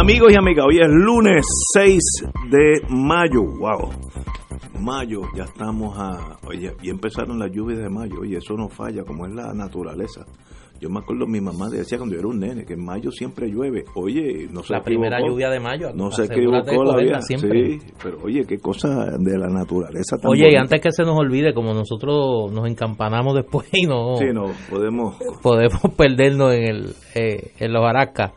Amigos y amigas, hoy es lunes 6 de mayo. Wow. Mayo, ya estamos a. Oye, y empezaron las lluvias de mayo. Oye, eso no falla, como es la naturaleza. Yo me acuerdo, mi mamá decía cuando yo era un nene que en mayo siempre llueve. Oye, no se La primera lluvia de mayo. No se equivocó la vida. siempre. Sí, pero oye, qué cosa de la naturaleza tan Oye, y antes que se nos olvide, como nosotros nos encampanamos después y no, Sí, no, podemos. podemos perdernos en, el, eh, en los aracas.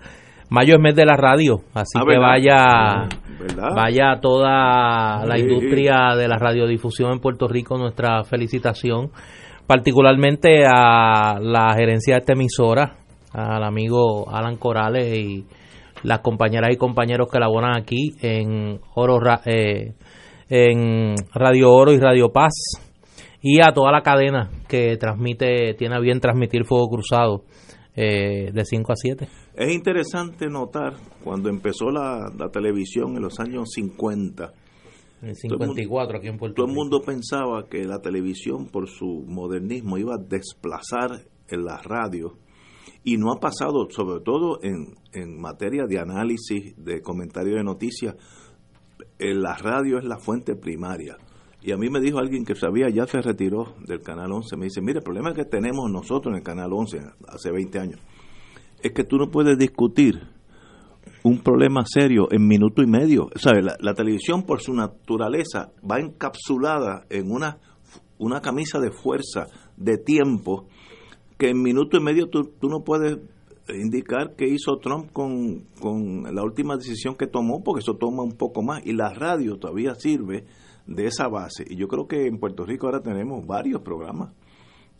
Mayo es mes de la radio, así Ah, que ¿verdad? vaya ¿verdad? vaya toda la Sí. industria de la radiodifusión en Puerto Rico nuestra felicitación, particularmente a la gerencia de esta emisora, al amigo Alan Corales y las compañeras y compañeros que laboran aquí en Oro eh, en Radio Oro y Radio Paz y a toda la cadena que transmite tiene a bien transmitir Fuego Cruzado eh, de 5 a 7. Es interesante notar cuando empezó la, la televisión en los años 50. En el Todo el mundo- 54 aquí en Puerto Todo el mundo pensaba que la televisión, por su modernismo, iba a desplazar en la radio. Y no ha pasado, sobre todo en, en materia de análisis, de comentario de noticias. En la radio es la fuente primaria. Y a mí me dijo alguien que sabía, ya se retiró del Canal 11. Me dice, mire, el problema que tenemos nosotros en el Canal 11 hace 20 años es que tú no puedes discutir un problema serio en minuto y medio. La televisión, por su naturaleza, va encapsulada en una, una camisa de fuerza, de tiempo, que en minuto y medio tú, tú no puedes indicar qué hizo Trump con, con la última decisión que tomó, porque eso toma un poco más. Y la radio todavía sirve de esa base. Y yo creo que en Puerto Rico ahora tenemos varios programas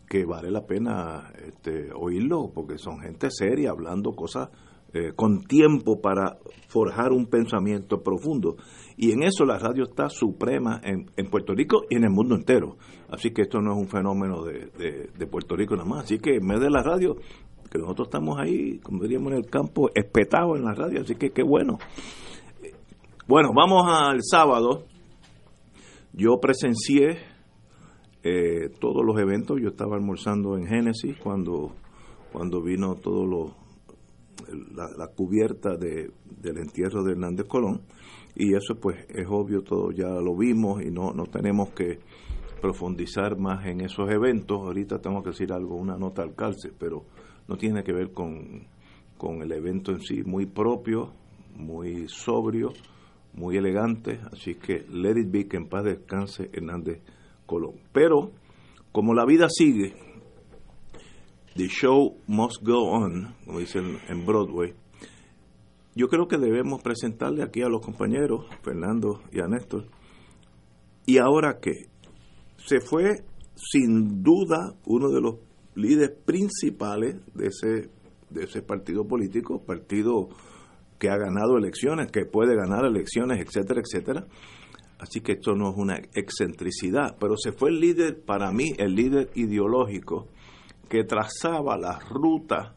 que vale la pena este, oírlo, porque son gente seria hablando cosas eh, con tiempo para forjar un pensamiento profundo. Y en eso la radio está suprema en, en Puerto Rico y en el mundo entero. Así que esto no es un fenómeno de, de- de Puerto Rico nada más. Así que en vez de la radio, que nosotros estamos ahí, como diríamos en el campo, espetados en la radio. Así que qué bueno. Bueno, vamos al sábado. Yo presencié eh, todos los eventos. Yo estaba almorzando en Génesis cuando, cuando vino todo lo, la, la cubierta de, del entierro de Hernández Colón. Y eso pues es obvio, todo ya lo vimos y no, no tenemos que profundizar más en esos eventos. Ahorita tengo que decir algo, una nota al calce, pero no tiene que ver con, con el evento en sí, muy propio, muy sobrio, muy elegante. Así que let it be, que en paz descanse Hernández Colón. Pero como la vida sigue, the show must go on, como dicen en Broadway, yo creo que debemos presentarle aquí a los compañeros, Fernando y a Néstor, y ahora que se fue sin duda uno de los líderes principales de ese, de ese partido político, partido que ha ganado elecciones, que puede ganar elecciones, etcétera, etcétera. Así que esto no es una excentricidad, pero se fue el líder, para mí, el líder ideológico que trazaba la ruta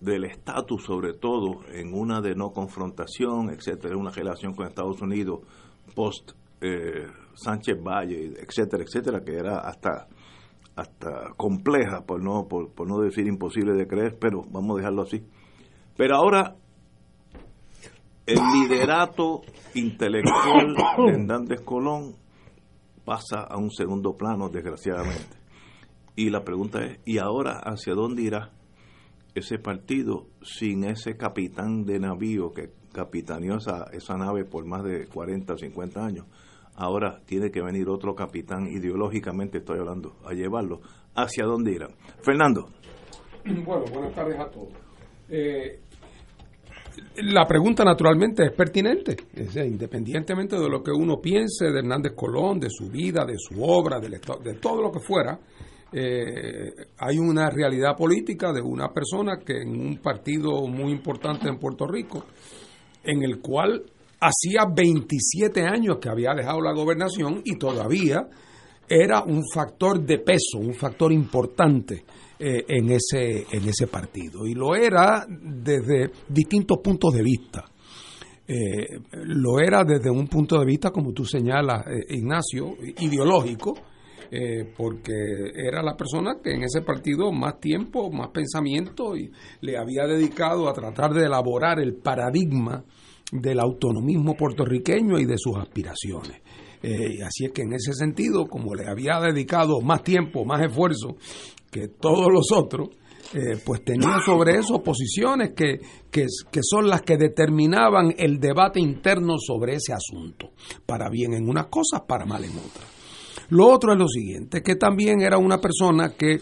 del estatus, sobre todo en una de no confrontación, etcétera, una relación con Estados Unidos post eh, Sánchez Valle, etcétera, etcétera, que era hasta hasta compleja, por no por, por no decir imposible de creer, pero vamos a dejarlo así. Pero ahora el liderato intelectual de Hernández Colón pasa a un segundo plano, desgraciadamente. Y la pregunta es, ¿y ahora hacia dónde irá ese partido sin ese capitán de navío que capitaneó esa, esa nave por más de 40 o 50 años? Ahora tiene que venir otro capitán, ideológicamente estoy hablando, a llevarlo. ¿Hacia dónde irán? Fernando. Bueno, buenas tardes a todos. Eh, la pregunta naturalmente es pertinente, independientemente de lo que uno piense de Hernández Colón, de su vida, de su obra, de, de todo lo que fuera, eh, hay una realidad política de una persona que en un partido muy importante en Puerto Rico, en el cual hacía 27 años que había dejado la gobernación y todavía era un factor de peso, un factor importante eh, en, ese, en ese partido. Y lo era desde distintos puntos de vista. Eh, lo era desde un punto de vista, como tú señalas, eh, Ignacio, ideológico, porque era la persona que en ese partido más tiempo, más pensamiento y le había dedicado a tratar de elaborar el paradigma del autonomismo puertorriqueño y de sus aspiraciones. Así es que en ese sentido, como le había dedicado más tiempo, más esfuerzo que todos los otros, eh, pues tenía sobre eso posiciones que, que, son las que determinaban el debate interno sobre ese asunto, para bien en unas cosas, para mal en otras. Lo otro es lo siguiente, que también era una persona que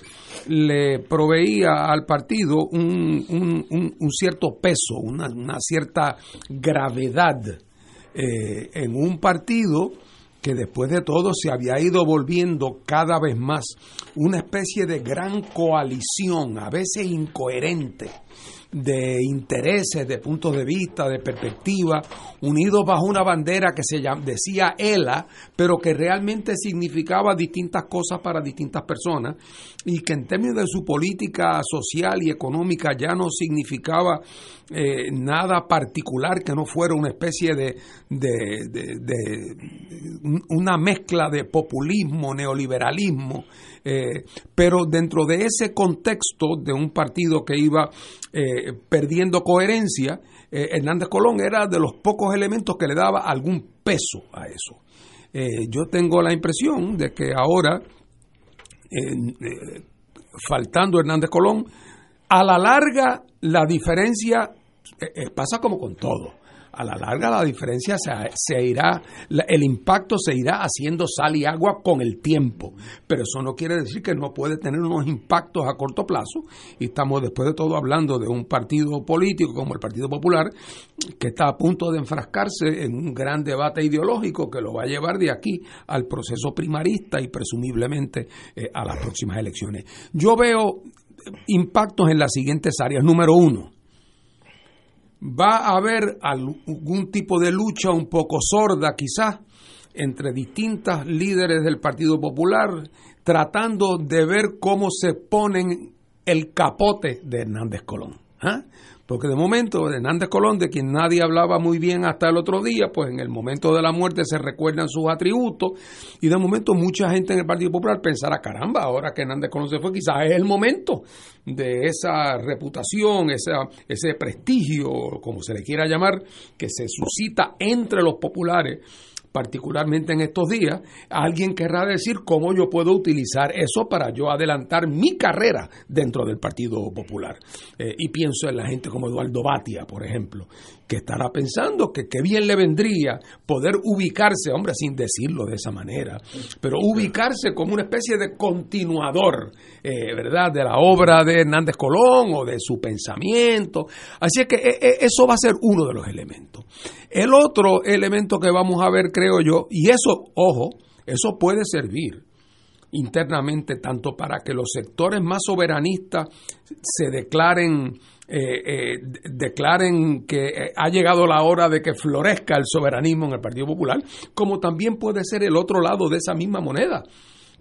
le proveía al partido un, un, cierto peso, una, cierta gravedad eh, en un partido que después de todo se había ido volviendo cada vez más una especie de gran coalición, a veces incoherente, de intereses, de puntos de vista, de perspectiva, unidos bajo una bandera que se decía ELA, pero que realmente significaba distintas cosas para distintas personas y que en términos de su política social y económica ya no significaba eh, nada particular que no fuera una especie de, de, una mezcla de populismo, neoliberalismo, eh, pero dentro de ese contexto de un partido que iba eh, perdiendo coherencia, Hernández Colón era de los pocos elementos que le daba algún peso a eso. yo tengo la impresión de que ahora, faltando Hernández Colón, a la larga la diferencia eh, eh, pasa como con todo. A la larga la diferencia se, irá, el impacto se irá haciendo sal y agua con el tiempo, pero eso no quiere decir que no puede tener unos impactos a corto plazo y estamos después de todo hablando de un partido político como el Partido Popular que está a punto de enfrascarse en un gran debate ideológico que lo va a llevar de aquí al proceso primarista y presumiblemente eh, a las próximas elecciones. Yo veo impactos en las siguientes áreas. Número uno, va a haber algún tipo de lucha un poco sorda quizás entre distintas líderes del Partido Popular tratando de ver cómo se ponen el capote de Hernández Colón. ¿ah? Porque de momento, Hernández Colón, de quien nadie hablaba muy bien hasta el otro día, pues en el momento de la muerte se recuerdan sus atributos. Y de momento mucha gente en el Partido Popular pensará, caramba, ahora que Hernández Colón se fue, quizás es el momento de esa reputación, esa, ese prestigio, como se le quiera llamar, que se suscita entre los populares particularmente en estos días, alguien querrá decir cómo yo puedo utilizar eso para yo adelantar mi carrera dentro del Partido Popular. Eh, y pienso en la gente como Eduardo Batia, por ejemplo, que estará pensando que qué bien le vendría poder ubicarse, hombre, sin decirlo de esa manera, pero ubicarse como una especie de continuador, eh, ¿verdad?, de la obra de Hernández Colón o de su pensamiento. Así es que eh, eso va a ser uno de los elementos. El otro elemento que vamos a ver, creo yo, y eso, ojo, eso puede servir internamente tanto para que los sectores más soberanistas se declaren eh, eh, declaren que eh, ha llegado la hora de que florezca el soberanismo en el Partido Popular, como también puede ser el otro lado de esa misma moneda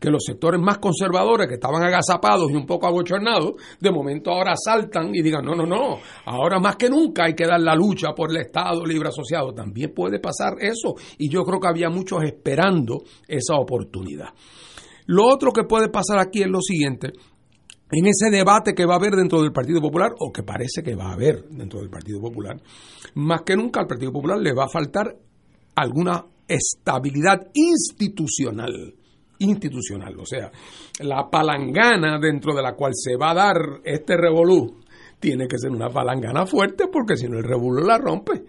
que los sectores más conservadores que estaban agazapados y un poco abochornados, de momento ahora saltan y digan, no, no, no, ahora más que nunca hay que dar la lucha por el Estado libre asociado. También puede pasar eso y yo creo que había muchos esperando esa oportunidad. Lo otro que puede pasar aquí es lo siguiente, en ese debate que va a haber dentro del Partido Popular, o que parece que va a haber dentro del Partido Popular, más que nunca al Partido Popular le va a faltar alguna estabilidad institucional institucional, o sea, la palangana dentro de la cual se va a dar este revolú tiene que ser una palangana fuerte porque si no el revolú la rompe.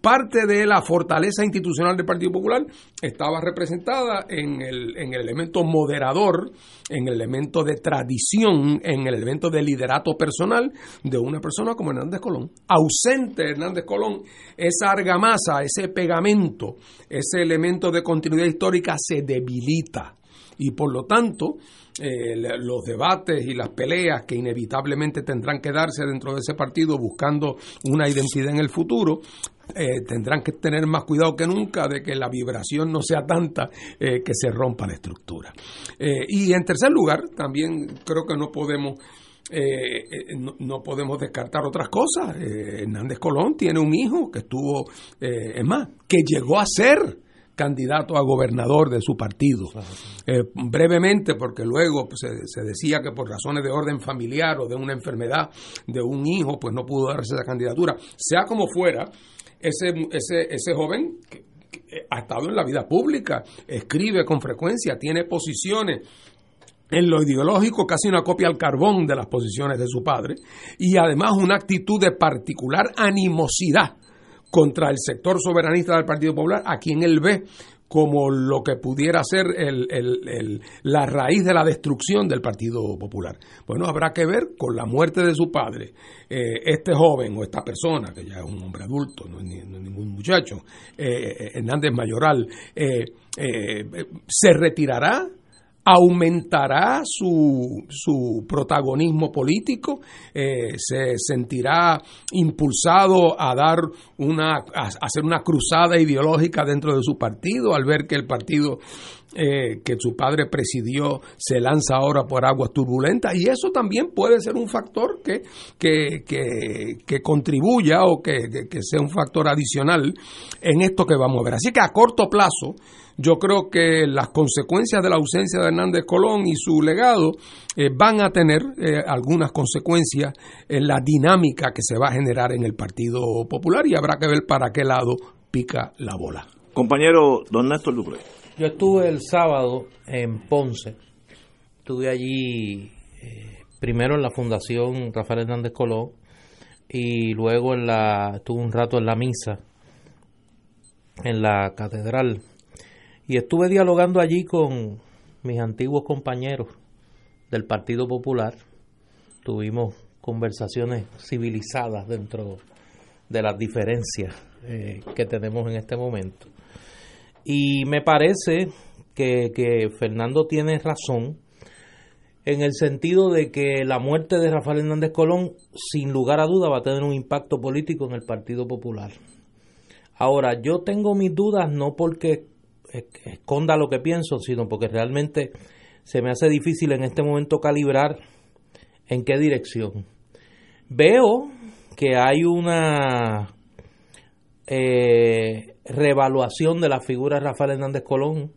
Parte de la fortaleza institucional del Partido Popular estaba representada en el, en el elemento moderador, en el elemento de tradición, en el elemento de liderato personal de una persona como Hernández Colón. Ausente Hernández Colón, esa argamasa, ese pegamento, ese elemento de continuidad histórica se debilita y por lo tanto eh, los debates y las peleas que inevitablemente tendrán que darse dentro de ese partido buscando una identidad en el futuro, eh, tendrán que tener más cuidado que nunca de que la vibración no sea tanta eh, que se rompa la estructura. y en tercer lugar, también creo que no podemos no, podemos descartar otras cosas. Hernández Colón tiene un hijo que estuvo, es más, que llegó a ser candidato a gobernador de su partido. Eh, brevemente, porque luego pues, se, decía que por razones de orden familiar o de una enfermedad de un hijo, pues no pudo darse esa candidatura. Sea como fuera, ese, ese, ese joven que, ha estado en la vida pública, escribe con frecuencia, tiene posiciones en lo ideológico casi una copia al carbón de las posiciones de su padre y además una actitud de particular animosidad contra el sector soberanista del Partido Popular, a quien él ve como lo que pudiera ser la raíz de la destrucción del Partido Popular. Bueno, habrá que ver con la muerte de su padre, eh, este joven o esta persona, que ya es un hombre adulto, no es, ningún muchacho, eh, eh, Hernández Mayoral, se retirará aumentará su, su protagonismo político, eh, se sentirá impulsado a dar una, a hacer una cruzada ideológica dentro de su partido al ver que el partido eh, que su padre presidió se lanza ahora por aguas turbulentas y eso también puede ser un factor que, que, que, contribuya o que, que sea un factor adicional en esto que vamos a ver. Así que a corto plazo, yo creo que las consecuencias de la ausencia de Hernández Colón y su legado eh, van a tener eh, algunas consecuencias en la dinámica que se va a generar en el Partido Popular y habrá que ver para qué lado pica la bola. Compañero don Néstor Dupré. Yo estuve el sábado en Ponce. Estuve allí eh, primero en la Fundación Rafael Hernández Colón y luego en la estuve un rato en la misa en la catedral y estuve dialogando allí con mis antiguos compañeros del Partido Popular. Tuvimos conversaciones civilizadas dentro de las diferencias eh, que tenemos en este momento. Y me parece que, que Fernando tiene razón en el sentido de que la muerte de Rafael Hernández Colón, sin lugar a duda, va a tener un impacto político en el Partido Popular. Ahora, yo tengo mis dudas no porque esconda lo que pienso, sino porque realmente se me hace difícil en este momento calibrar en qué dirección. Veo que hay una eh, revaluación de la figura de Rafael Hernández Colón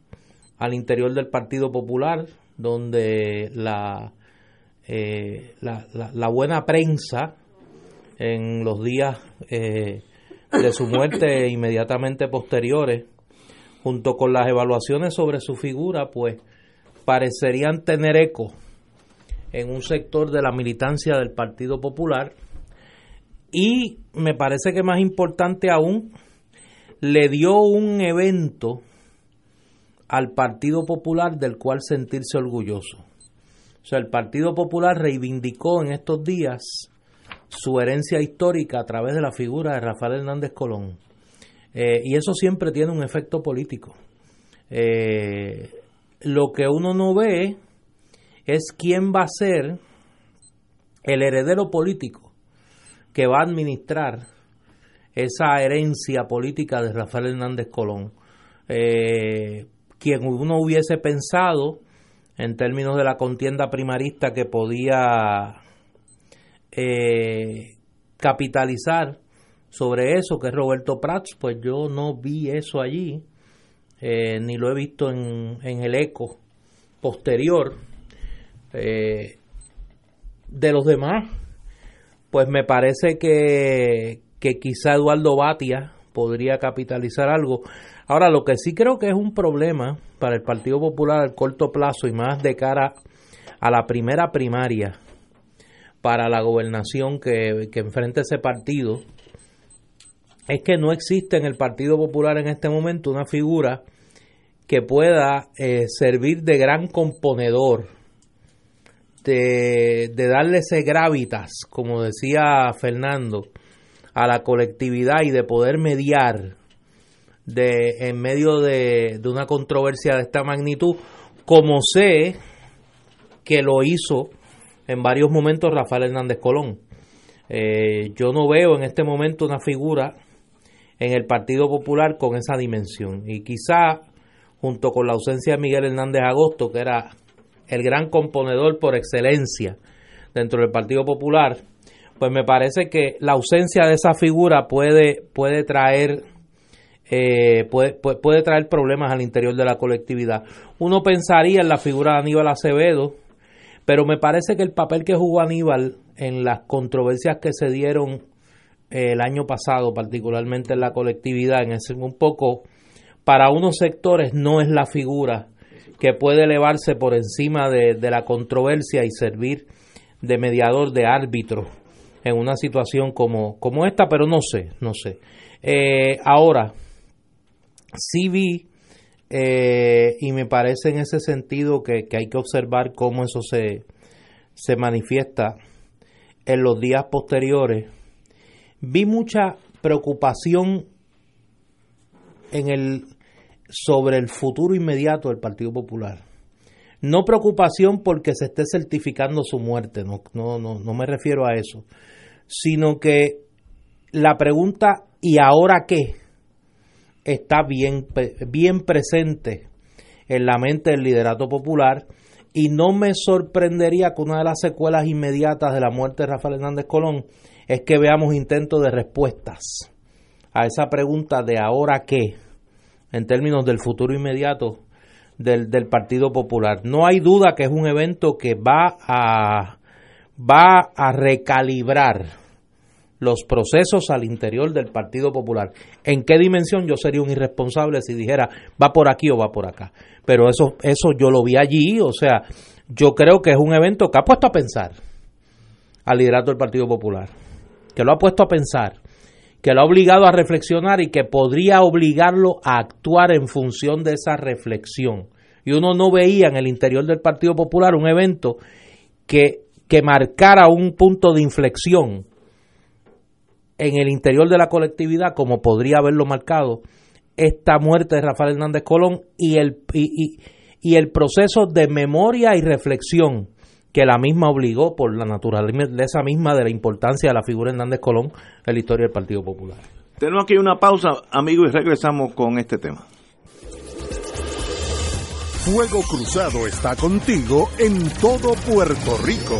al interior del Partido Popular, donde la, eh, la, buena prensa en los días eh, de su muerte inmediatamente posteriores junto con las evaluaciones sobre su figura, pues parecerían tener eco en un sector de la militancia del Partido Popular y me parece que más importante aún, le dio un evento al Partido Popular del cual sentirse orgulloso. O sea, el Partido Popular reivindicó en estos días su herencia histórica a través de la figura de Rafael Hernández Colón eh, y eso siempre tiene un efecto político. Eh, lo que uno no ve es quién va a ser el heredero político que va a administrar esa herencia política de Rafael Hernández Colón. Eh, quien uno hubiese pensado en términos de la contienda primarista que podía capitalizar sobre eso, que es Roberto Prats, pues yo no vi eso allí, eh, ni lo he visto en, en el eco posterior. Eh, de los demás, pues me parece que, que quizá Eduardo Batia podría capitalizar algo. Ahora, lo que sí creo que es un problema para el Partido Popular al corto plazo y más de cara a la primera primaria para la gobernación que, que enfrenta ese partido, es que no existe en el Partido Popular en este momento una figura que pueda eh, servir de gran componedor, de, de, darle ese gravitas, como decía Fernando, a la colectividad y de poder mediar de, en medio de, una controversia de esta magnitud, como sé que lo hizo en varios momentos Rafael Hernández Colón. Eh, yo no veo en este momento una figura en el Partido Popular con esa dimensión. Y quizá, junto con la ausencia de Miguel Hernández Agosto, que era el gran componedor por excelencia dentro del Partido Popular, pues me parece que la ausencia de esa figura puede, puede traer eh, puede, puede, traer problemas al interior de la colectividad. Uno pensaría en la figura de Aníbal Acevedo, pero me parece que el papel que jugó Aníbal en las controversias que se dieron el año pasado, particularmente en la colectividad, en ese un poco para unos sectores no es la figura que puede elevarse por encima de, la controversia y servir de mediador, de árbitro en una situación como, como esta, pero no sé, no sé. Eh, ahora, sí vi eh, y me parece en ese sentido que, hay que observar cómo eso se, se manifiesta en los días posteriores. Vi mucha preocupación en el, sobre el futuro inmediato del Partido Popular. No preocupación porque se esté certificando su muerte, no, no, no, no me refiero a eso, sino que la pregunta ¿y ahora qué? está bien, bien presente en la mente del liderato popular y no me sorprendería que una de las secuelas inmediatas de la muerte de Rafael Hernández Colón es que veamos intentos de respuestas a esa pregunta de ahora qué, en términos del futuro inmediato del, del Partido Popular. No hay duda que es un evento que va a, va a recalibrar los procesos al interior del Partido Popular. ¿En qué dimensión yo sería un irresponsable si dijera va por aquí o va por acá? Pero eso, eso yo lo vi allí, o sea, yo creo que es un evento que ha puesto a pensar al liderato del Partido Popular, que lo ha puesto a pensar, que lo ha obligado a reflexionar y que podría obligarlo a actuar en función de esa reflexión. Y uno no veía en el interior del Partido Popular un evento que, que marcara un punto de inflexión en el interior de la colectividad, como podría haberlo marcado esta muerte de Rafael Hernández Colón y el, y, el proceso de memoria y reflexión que la misma obligó por la naturaleza misma de la importancia de la figura Hernández Colón en la historia del Partido Popular. Tenemos aquí una pausa, amigos, y regresamos con este tema. Fuego Cruzado está contigo en todo Puerto Rico.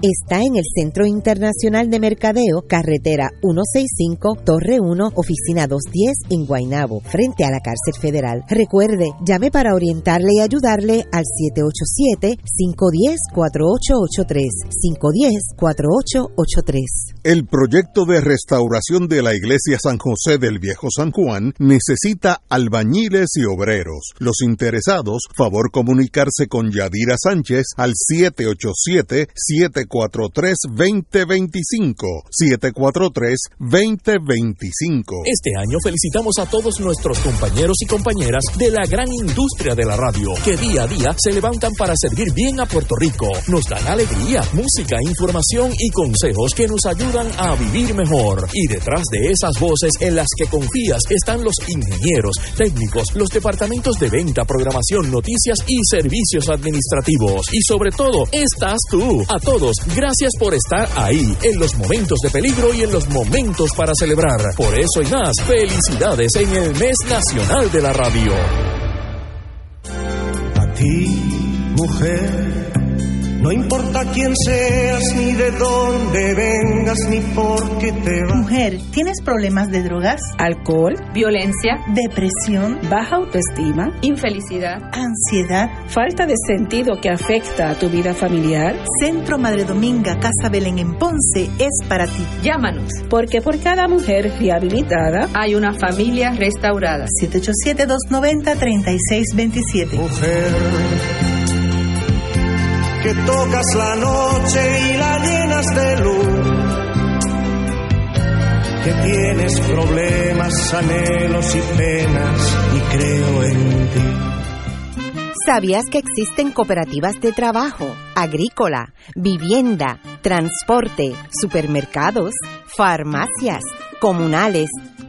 está en el Centro Internacional de Mercadeo, carretera 165, Torre 1, oficina 210 en Guaynabo, frente a la cárcel federal. Recuerde, llame para orientarle y ayudarle al 787-510-4883, 510-4883. El proyecto de restauración de la iglesia San José del Viejo San Juan necesita albañiles y obreros. Los interesados, favor comunicarse con Yadira Sánchez al 787 7 743-2025. 743-2025. Este año felicitamos a todos nuestros compañeros y compañeras de la gran industria de la radio, que día a día se levantan para servir bien a Puerto Rico. Nos dan alegría, música, información y consejos que nos ayudan a vivir mejor. Y detrás de esas voces en las que confías están los ingenieros, técnicos, los departamentos de venta, programación, noticias y servicios administrativos. Y sobre todo, estás tú. A todos gracias por estar ahí, en los momentos de peligro y en los momentos para celebrar. Por eso y más, felicidades en el mes nacional de la radio. A ti, mujer No importa quién seas, ni de dónde vengas, ni por qué te vas. Mujer, ¿tienes problemas de drogas? Alcohol, violencia, depresión, baja autoestima, infelicidad, ansiedad, falta de sentido que afecta a tu vida familiar. Centro Madre Dominga Casa Belén en Ponce es para ti. Llámanos, porque por cada mujer rehabilitada hay una familia restaurada. 787-290-3627. Mujer que tocas la noche y la llenas de luz, que tienes problemas, anhelos y penas y creo en ti. ¿Sabías que existen cooperativas de trabajo, agrícola, vivienda, transporte, supermercados, farmacias, comunales,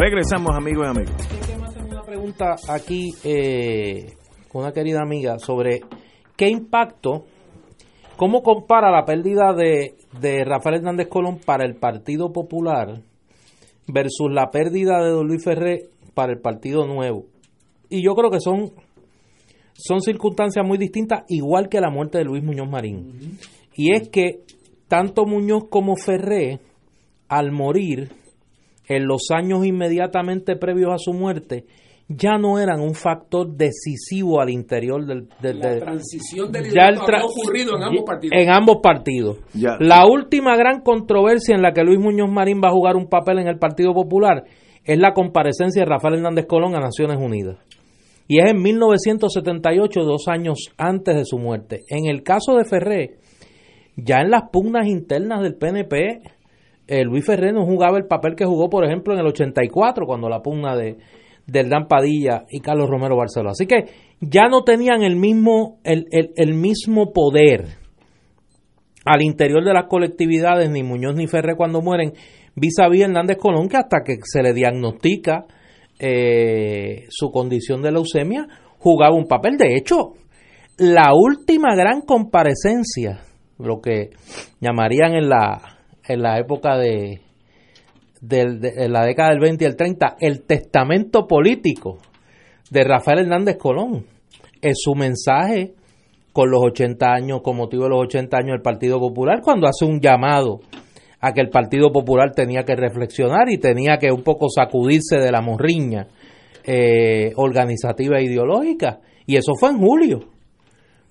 Regresamos, amigos y amigos. una pregunta aquí eh, con una querida amiga sobre qué impacto, cómo compara la pérdida de, de Rafael Hernández Colón para el Partido Popular versus la pérdida de Don Luis Ferré para el Partido Nuevo. Y yo creo que son, son circunstancias muy distintas, igual que la muerte de Luis Muñoz Marín. Y es que tanto Muñoz como Ferré, al morir, en los años inmediatamente previos a su muerte, ya no eran un factor decisivo al interior del... la transición del ya ha ocurrido en ambos partidos. En ambos partidos. La última gran controversia en la que Luis Muñoz Marín va a jugar un papel en el Partido Popular es la comparecencia de Rafael Hernández Colón a Naciones Unidas. Y es en 1978, dos años antes de su muerte. En el caso de Ferré, ya en las pugnas internas del PNP, eh, Luis Ferrer no jugaba el papel que jugó, por ejemplo, en el 84, cuando la pugna de, del Padilla y Carlos Romero Barceló. Así que ya no tenían el mismo, el, el, mismo poder al interior de las colectividades, ni Muñoz ni Ferrer cuando mueren, vis a vis Hernández Colón, que hasta que se le diagnostica eh, su condición de leucemia, jugaba un papel. De hecho, la última gran comparecencia, lo que llamarían en la en la época de, la década del 20 y el 30, el testamento político de Rafael Hernández Colón. Es su mensaje con los 80 años, con motivo de los 80 años del Partido Popular, cuando hace un llamado a que el Partido Popular tenía que reflexionar y tenía que un poco sacudirse de la morriña eh, organizativa e ideológica. Y eso fue en julio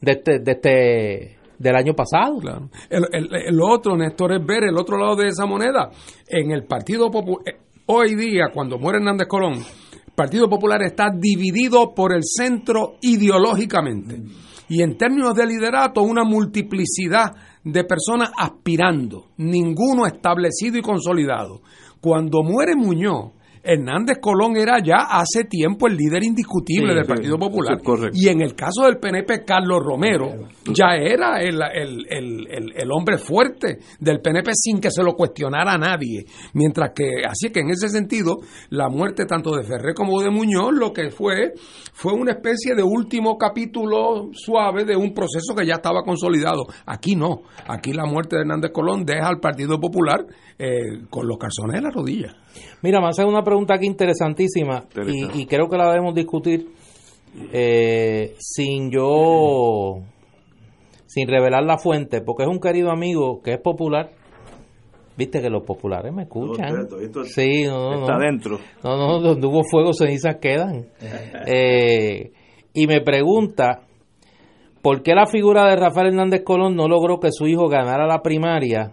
de este, de este del año pasado. Claro. El, otro, Néstor, es ver el otro lado de esa moneda. En el Partido Popular, eh, hoy día, cuando muere Hernández Colón, el Partido Popular está dividido por el centro ideológicamente. Y en términos de liderato, una multiplicidad de personas aspirando, ninguno establecido y consolidado. Cuando muere Muñoz, Hernández Colón era ya hace tiempo el líder indiscutible del Partido Popular. y en el caso del PNP, Carlos Romero ya era el, el, hombre fuerte del PNP sin que se lo cuestionara a nadie. Mientras que, así que en ese sentido, la muerte tanto de Ferré como de Muñoz lo que fue fue una especie de último capítulo suave de un proceso que ya estaba consolidado. Aquí no. Aquí la muerte de Hernández Colón deja al Partido Popular eh, con los calzones en la rodilla. Mira, me hace una pregunta aquí interesantísima y, creo que la debemos discutir eh, sin yo, sin revelar la fuente, porque es un querido amigo que es popular. Viste que los populares me escuchan. sí, no, no, está dentro. No, no, donde hubo fuego, cenizas quedan. Eh, y me pregunta, ¿por qué la figura de Rafael Hernández Colón no logró que su hijo ganara la primaria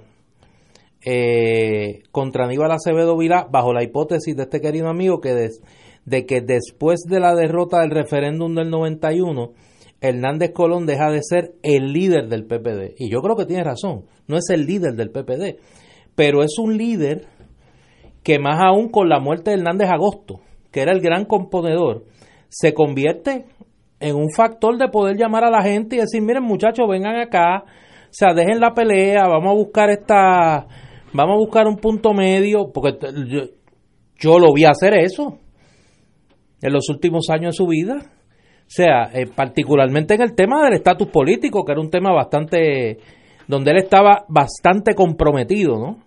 eh, contra Aníbal Acevedo Vilá bajo la hipótesis de este querido amigo que de que después de la derrota del referéndum del 91 Hernández Colón deja de ser el líder del PPD y yo creo que tiene razón no es el líder del PPD pero es un líder que más aún con la muerte de Hernández Agosto que era el gran componedor, se convierte en un factor de poder llamar a la gente y decir, miren muchachos, vengan acá, o sea, dejen la pelea, vamos a buscar esta, vamos a buscar un punto medio, porque yo, yo lo vi hacer eso en los últimos años de su vida. O sea, eh, particularmente en el tema del estatus político, que era un tema bastante, donde él estaba bastante comprometido, ¿no?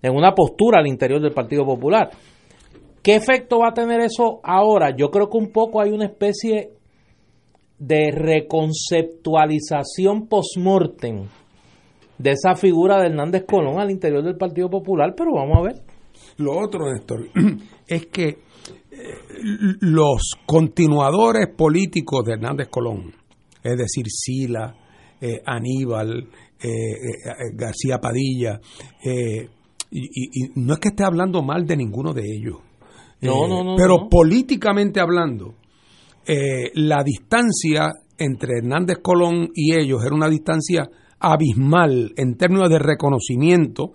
En una postura al interior del Partido Popular. ¿Qué efecto va a tener eso ahora? Yo creo que un poco hay una especie de reconceptualización post-mortem de esa figura de Hernández Colón al interior del Partido Popular, pero vamos a ver. Lo otro, Néstor, es que eh, los continuadores políticos de Hernández Colón, es decir, Sila, eh, Aníbal, eh, García Padilla, y, no es que esté hablando mal de ninguno de ellos, no, no, no, pero políticamente hablando, la distancia entre Hernández Colón y ellos era una distancia abismal en términos de reconocimiento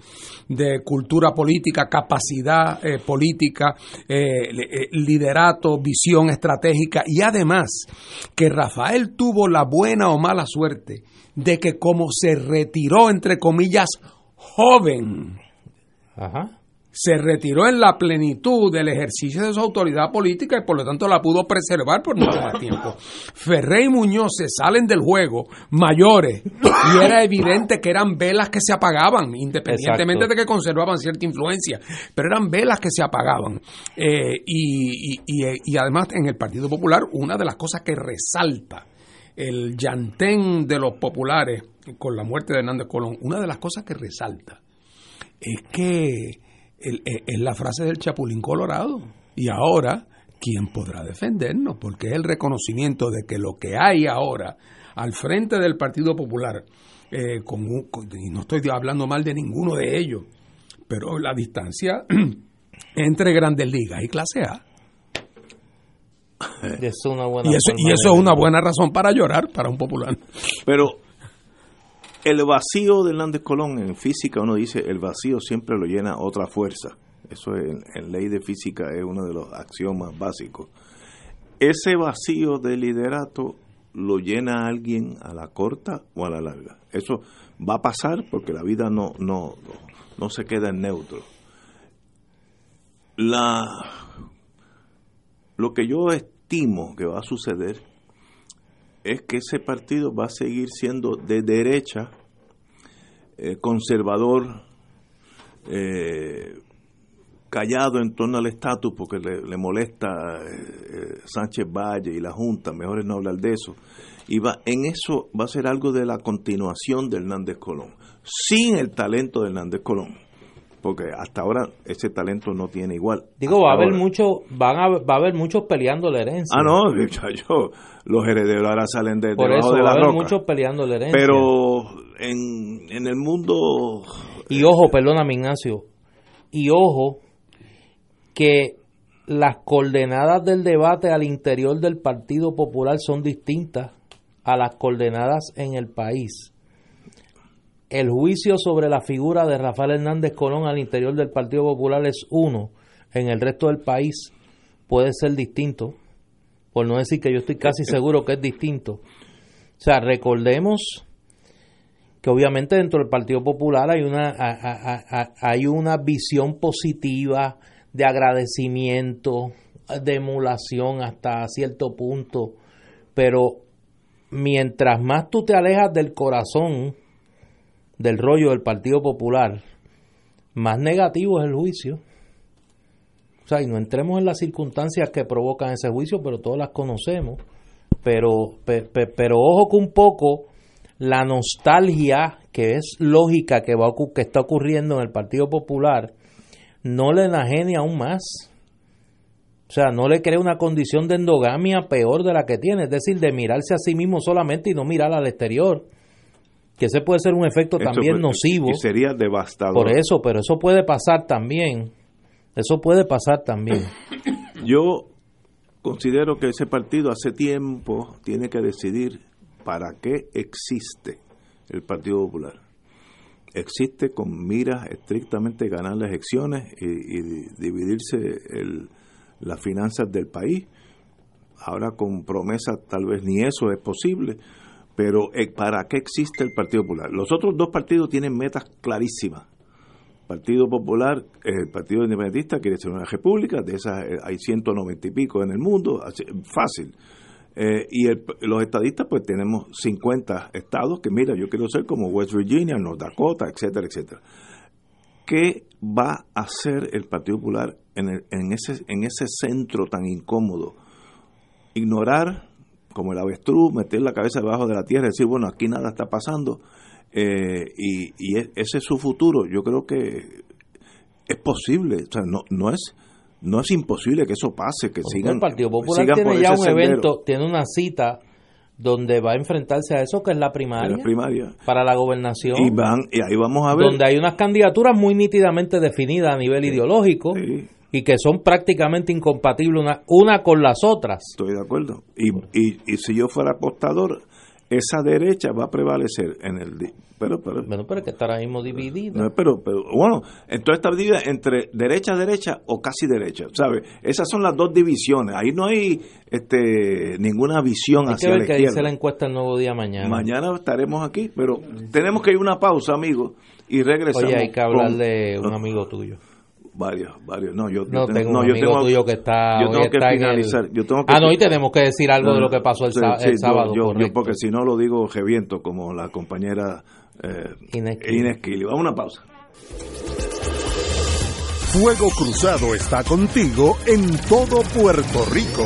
de cultura política, capacidad eh, política, eh, eh, liderato, visión estratégica. Y además que Rafael tuvo la buena o mala suerte de que como se retiró, entre comillas, joven, Ajá se retiró en la plenitud del ejercicio de su autoridad política y por lo tanto la pudo preservar por mucho más tiempo. Ferrey y Muñoz se salen del juego mayores y era evidente que eran velas que se apagaban, independientemente de que conservaban cierta influencia, pero eran velas que se apagaban. Eh, y, y además en el Partido Popular una de las cosas que resalta el llantén de los populares con la muerte de Hernández Colón, una de las cosas que resalta es que es la frase del Chapulín Colorado. Y ahora, ¿quién podrá defendernos? Porque es el reconocimiento de que lo que hay ahora al frente del Partido Popular, eh, con, y no estoy hablando mal de ninguno de ellos, pero la distancia entre grandes ligas y clase A. y eso, y eso es una buena razón para llorar para un popular. Pero el vacío de Hernández Colón en física, uno dice, el vacío siempre lo llena otra fuerza. Eso en, ley de física es uno de los axiomas básicos. Ese vacío de liderato lo llena alguien a la corta o a la larga. Eso va a pasar porque la vida no, no, no se queda en neutro. La, lo que yo estimo que va a suceder es que ese partido va a seguir siendo de derecha, eh, conservador, eh, callado en torno al estatus porque le, molesta eh, Sánchez Valle y la Junta, mejor es no hablar de eso. Y va, en eso va a ser algo de la continuación de Hernández Colón, sin el talento de Hernández Colón porque hasta ahora ese talento no tiene igual. Digo, va a haber mucho, van a, va a haber muchos peleando la herencia. Ah, no, yo, los herederos ahora salen de, Por eso, de va a haber muchos peleando la herencia. Pero en, en el mundo... Y ojo, perdóname Ignacio, y ojo que las coordenadas del debate al interior del Partido Popular son distintas a las coordenadas en el país el juicio sobre la figura de Rafael Hernández Colón al interior del Partido Popular es uno, en el resto del país puede ser distinto, por no decir que yo estoy casi seguro que es distinto. O sea, recordemos que obviamente dentro del Partido Popular hay una, hay una visión positiva de agradecimiento, de emulación hasta cierto punto, pero mientras más tú te alejas del corazón, del rollo del Partido Popular, más negativo es el juicio. O sea, y no entremos en las circunstancias que provocan ese juicio, pero todas las conocemos. Pero, pero ojo que un poco la nostalgia que es lógica que, va, que está ocurriendo en el Partido Popular no le enajene aún más. O sea, no le crea una condición de endogamia peor de la que tiene, es decir, de mirarse a sí mismo solamente y no mirar al exterior que ese puede ser un efecto también nocivo. Y sería devastador. Por eso, pero eso puede pasar también. Eso puede pasar también. Yo considero que ese partido hace tiempo tiene que decidir para qué existe el Partido Popular. Existe con miras estrictamente ganar las elecciones y, dividirse el, las finanzas del país. Ahora con promesa tal vez ni eso es posible, pero eh, ¿para qué existe el Partido Popular? Los otros dos partidos tienen metas clarísimas. Partido Popular, el Partido Independentista quiere ser una república, de esas eh, hay 190 y pico en el mundo, fácil. Eh, y los estadistas, pues tenemos 50 estados que, mira, yo quiero ser como West Virginia, North Dakota, etcétera, etcétera. ¿Qué va a hacer el Partido Popular en, ese centro tan incómodo? Ignorar, como el avestruz, meter la cabeza debajo de la tierra y decir, bueno, aquí nada está pasando. Eh, y, y e, ese es su futuro. Yo creo que es posible, o sea, no, no es no es imposible que eso pase, que sigan. El Partido Popular tiene ya un evento, tiene una cita donde va a enfrentarse a eso que es la primaria, primaria. para la gobernación y van y ahí vamos a ver donde hay unas candidaturas muy nítidamente definidas a nivel ideológico y que son prácticamente incompatibles una, una con las otras. Estoy de acuerdo. Y, y, y si yo fuera apostador esa derecha va a prevalecer en el pero pero bueno pero que está ahora mismo dividida. pero pero bueno entonces está dividida entre derecha derecha o casi derecha sabes esas son las dos divisiones. Ahí no hay este ninguna visión hay hacia que ver la que izquierda. dice la encuesta el nuevo día mañana. Mañana estaremos aquí pero tenemos que ir a una pausa amigos y regresamos. Oye hay que hablar con- de un amigo tuyo varios varios no yo no, yo tengo no, un yo amigo tengo- tuyo que está yo tengo que está en el- finalizar yo tengo que ah no y tenemos que decir algo de lo que pasó el, Sí, el sábado yo, yo porque si no lo digo reviento como la compañera eh. Inés Kili. Vamos a una pausa. Fuego Cruzado está contigo en todo Puerto Rico.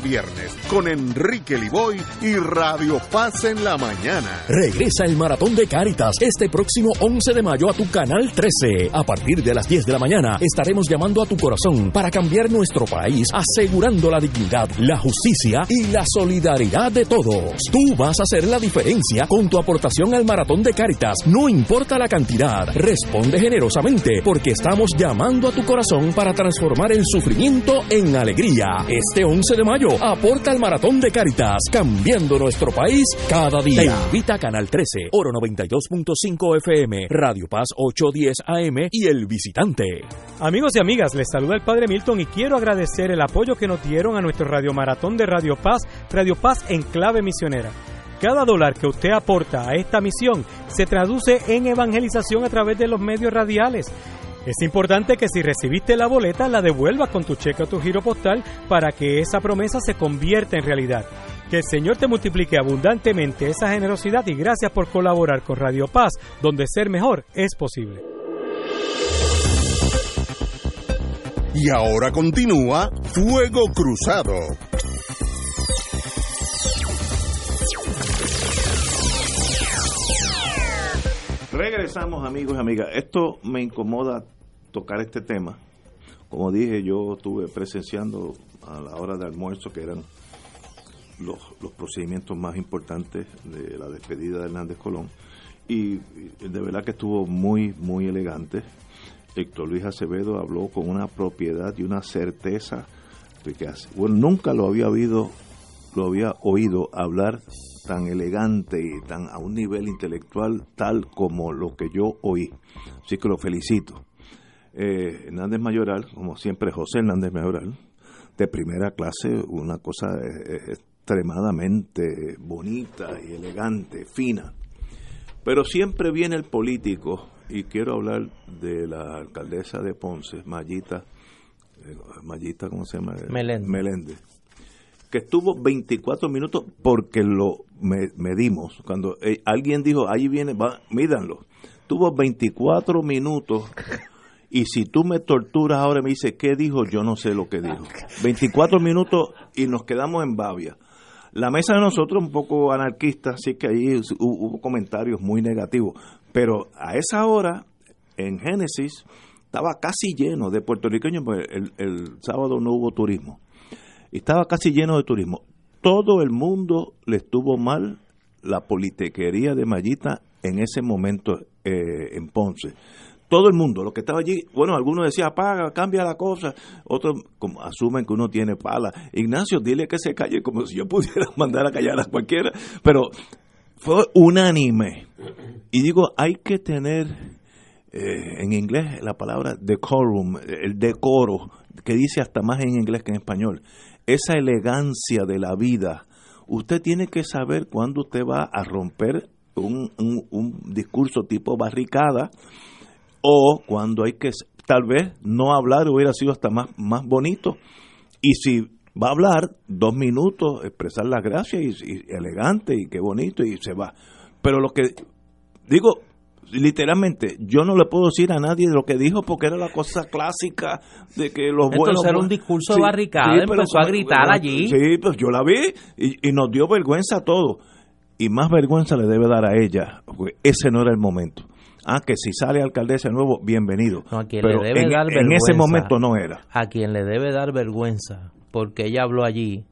viernes con Enrique Liboy y Radio Paz en la mañana. Regresa el Maratón de Cáritas este próximo 11 de mayo a tu canal 13. A partir de las 10 de la mañana estaremos llamando a tu corazón para cambiar nuestro país, asegurando la dignidad, la justicia y la solidaridad de todos. Tú vas a hacer la diferencia con tu aportación al Maratón de Cáritas. No importa la cantidad, responde generosamente porque estamos llamando a tu corazón para transformar el sufrimiento en alegría. Este 11 de mayo aporta al Maratón de Cáritas, cambiando nuestro país cada día. Te invita a Canal 13, Oro 92.5 FM, Radio Paz 810 AM y El Visitante. Amigos y amigas, les saluda el Padre Milton y quiero agradecer el apoyo que nos dieron a nuestro Radio Maratón de Radio Paz, Radio Paz en clave misionera. Cada dólar que usted aporta a esta misión se traduce en evangelización a través de los medios radiales. Es importante que si recibiste la boleta la devuelvas con tu cheque o tu giro postal para que esa promesa se convierta en realidad. Que el Señor te multiplique abundantemente esa generosidad y gracias por colaborar con Radio Paz, donde ser mejor es posible. Y ahora continúa Fuego Cruzado. Regresamos amigos y amigas. Esto me incomoda tocar este tema. Como dije, yo estuve presenciando a la hora de almuerzo que eran los, los procedimientos más importantes de la despedida de Hernández Colón. Y de verdad que estuvo muy, muy elegante. Héctor Luis Acevedo habló con una propiedad y una certeza de que hace- bueno, nunca lo había habido, lo había oído hablar tan elegante y tan a un nivel intelectual tal como lo que yo oí. Así que lo felicito. Eh, Hernández Mayoral, como siempre José Hernández Mayoral, de primera clase, una cosa eh, eh, extremadamente bonita y elegante, fina. Pero siempre viene el político, y quiero hablar de la alcaldesa de Ponce, Mayita, Mayita, ¿cómo se llama? Meléndez. Meléndez. Que estuvo 24 minutos porque lo medimos. Cuando eh, alguien dijo, ahí viene, va, mídanlo. Tuvo 24 minutos y si tú me torturas ahora y me dices qué dijo, yo no sé lo que dijo. 24 minutos y nos quedamos en Babia. La mesa de nosotros un poco anarquista, así que ahí hubo comentarios muy negativos, pero a esa hora en Génesis estaba casi lleno de puertorriqueños, porque el, el sábado no hubo turismo, estaba casi lleno de turismo. Todo el mundo le estuvo mal la politiquería de Mayita en ese momento eh, en Ponce todo el mundo, lo que estaba allí, bueno, algunos decían apaga, cambia la cosa, otros como, asumen que uno tiene pala. Ignacio, dile que se calle como si yo pudiera mandar a callar a cualquiera, pero fue unánime. Y digo, hay que tener eh, en inglés la palabra decorum, el decoro, que dice hasta más en inglés que en español, esa elegancia de la vida. Usted tiene que saber cuándo usted va a romper un, un, discurso tipo barricada o cuando hay que tal vez no hablar hubiera sido hasta más, más bonito. Y si va a hablar dos minutos, expresar las gracias y, elegante y qué bonito y se va. Pero lo que digo, literalmente, yo no le puedo decir a nadie lo que dijo porque era la cosa clásica de que los buenos... era un discurso de barricada, empezó a gritar allí. Sí, pues yo la vi y, y, nos dio vergüenza a todos. Y más vergüenza le debe dar a ella, porque ese no era el momento. Ah, que si sale alcaldesa de nuevo, bienvenido. a quien le debe en, dar en ese momento no era. A quien le debe dar vergüenza, porque ella habló allí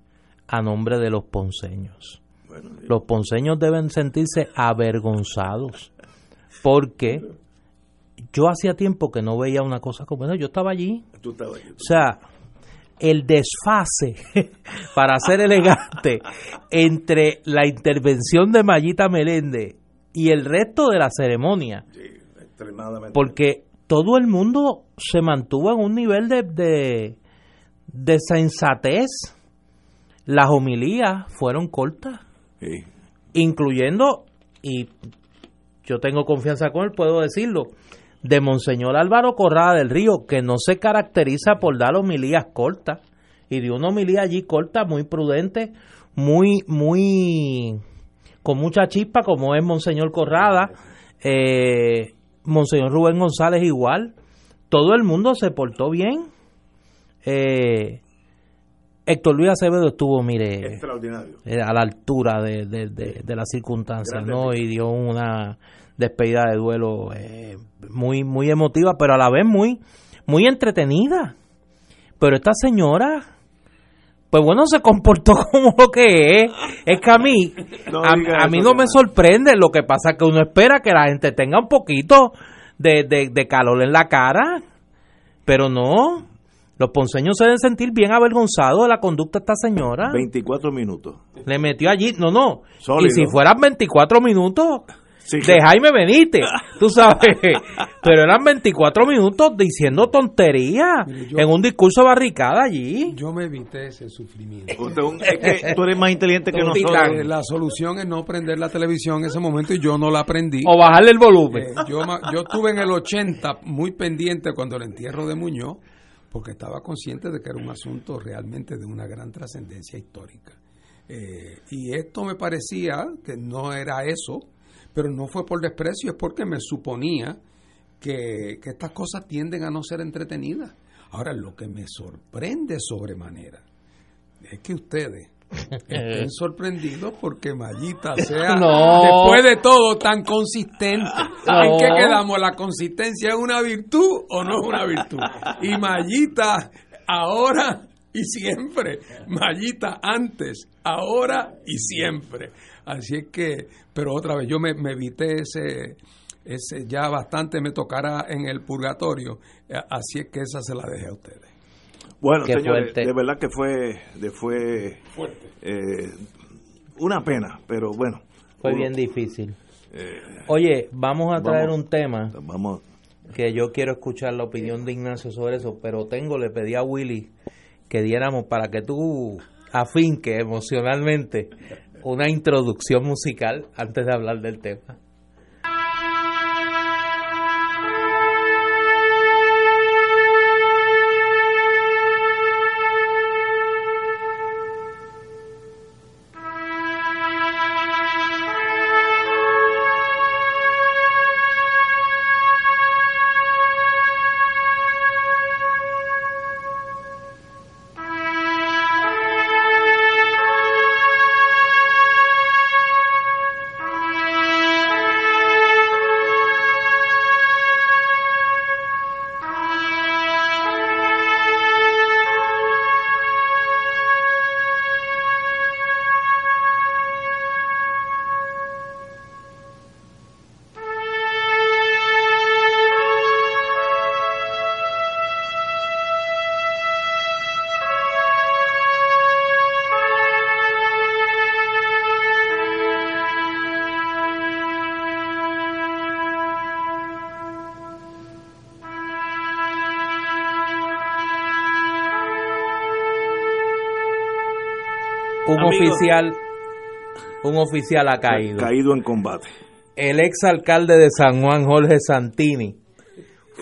a nombre de los ponceños. los ponceños deben sentirse avergonzados, porque yo hacía tiempo que no veía una cosa como esa. Yo estaba allí. O sea, el desfase, para ser elegante, entre la intervención de Mayita Meléndez y el resto de la ceremonia. Porque todo el mundo se mantuvo en un nivel de, de, sensatez. Las homilías fueron cortas. Incluyendo, y yo tengo confianza con él, puedo decirlo, de Monseñor Álvaro Corrada del Río, que no se caracteriza por dar homilías cortas. Y dio una homilía allí corta, muy prudente, muy, muy con mucha chispa, como es Monseñor Corrada, eh, Monseñor Rubén González igual. Todo el mundo se portó bien. Eh, Héctor Luis Acevedo estuvo, mire, eh, a la altura de, de, las circunstancias, ¿no? Y dio una despedida de duelo eh, muy, muy emotiva, pero a la vez muy, muy entretenida. Pero esta señora pues bueno, se comportó como lo que es. Es que a mí, a, mí no me sorprende. Lo que pasa es que uno espera que la gente tenga un poquito de, de, calor en la cara. Pero no. Los ponceños se deben sentir bien avergonzados de la conducta de esta señora. 24 minutos. Le metió allí. No, no. Y si fueran 24 minutos, de Jaime Benítez, tú sabes. Pero eran 24 minutos diciendo tonterías en un discurso barricada allí. Yo me evité ese sufrimiento. es que tú eres más inteligente que nosotros. La solución es no prender la televisión en ese momento y yo no la prendí. O bajarle el volumen. Eh, yo, yo estuve en el 80 muy pendiente cuando el entierro de Muñoz, porque estaba consciente de que era un asunto realmente de una gran trascendencia histórica. Eh, y esto me parecía que no era eso, pero no fue por desprecio, es porque me suponía que, estas cosas tienden a no ser entretenidas. Ahora, lo que me sorprende sobremanera es que ustedes estén sorprendidos porque Mallita sea, después de todo, tan consistente. ¿En qué quedamos? ¿La consistencia es una virtud o no es una virtud? Y Mallita ahora y siempre. Mallita antes, ahora y siempre. Así es que, pero otra vez, yo me, evité ese, ese, ya bastante me tocará en el purgatorio, eh, así es que esa se la dejé a ustedes. Bueno, señores, de verdad que fue, de, fue eh, una pena, pero bueno. Fue bien difícil. Eh, Oye, vamos a traer un tema vamos. que yo quiero escuchar la opinión de Ignacio sobre eso, pero tengo, le pedí a Willy que diéramos para que tú afinque emocionalmente una introducción musical antes de hablar del tema. Un oficial un oficial ha caído. Caído en combate. El ex alcalde de San Juan, Jorge Santini,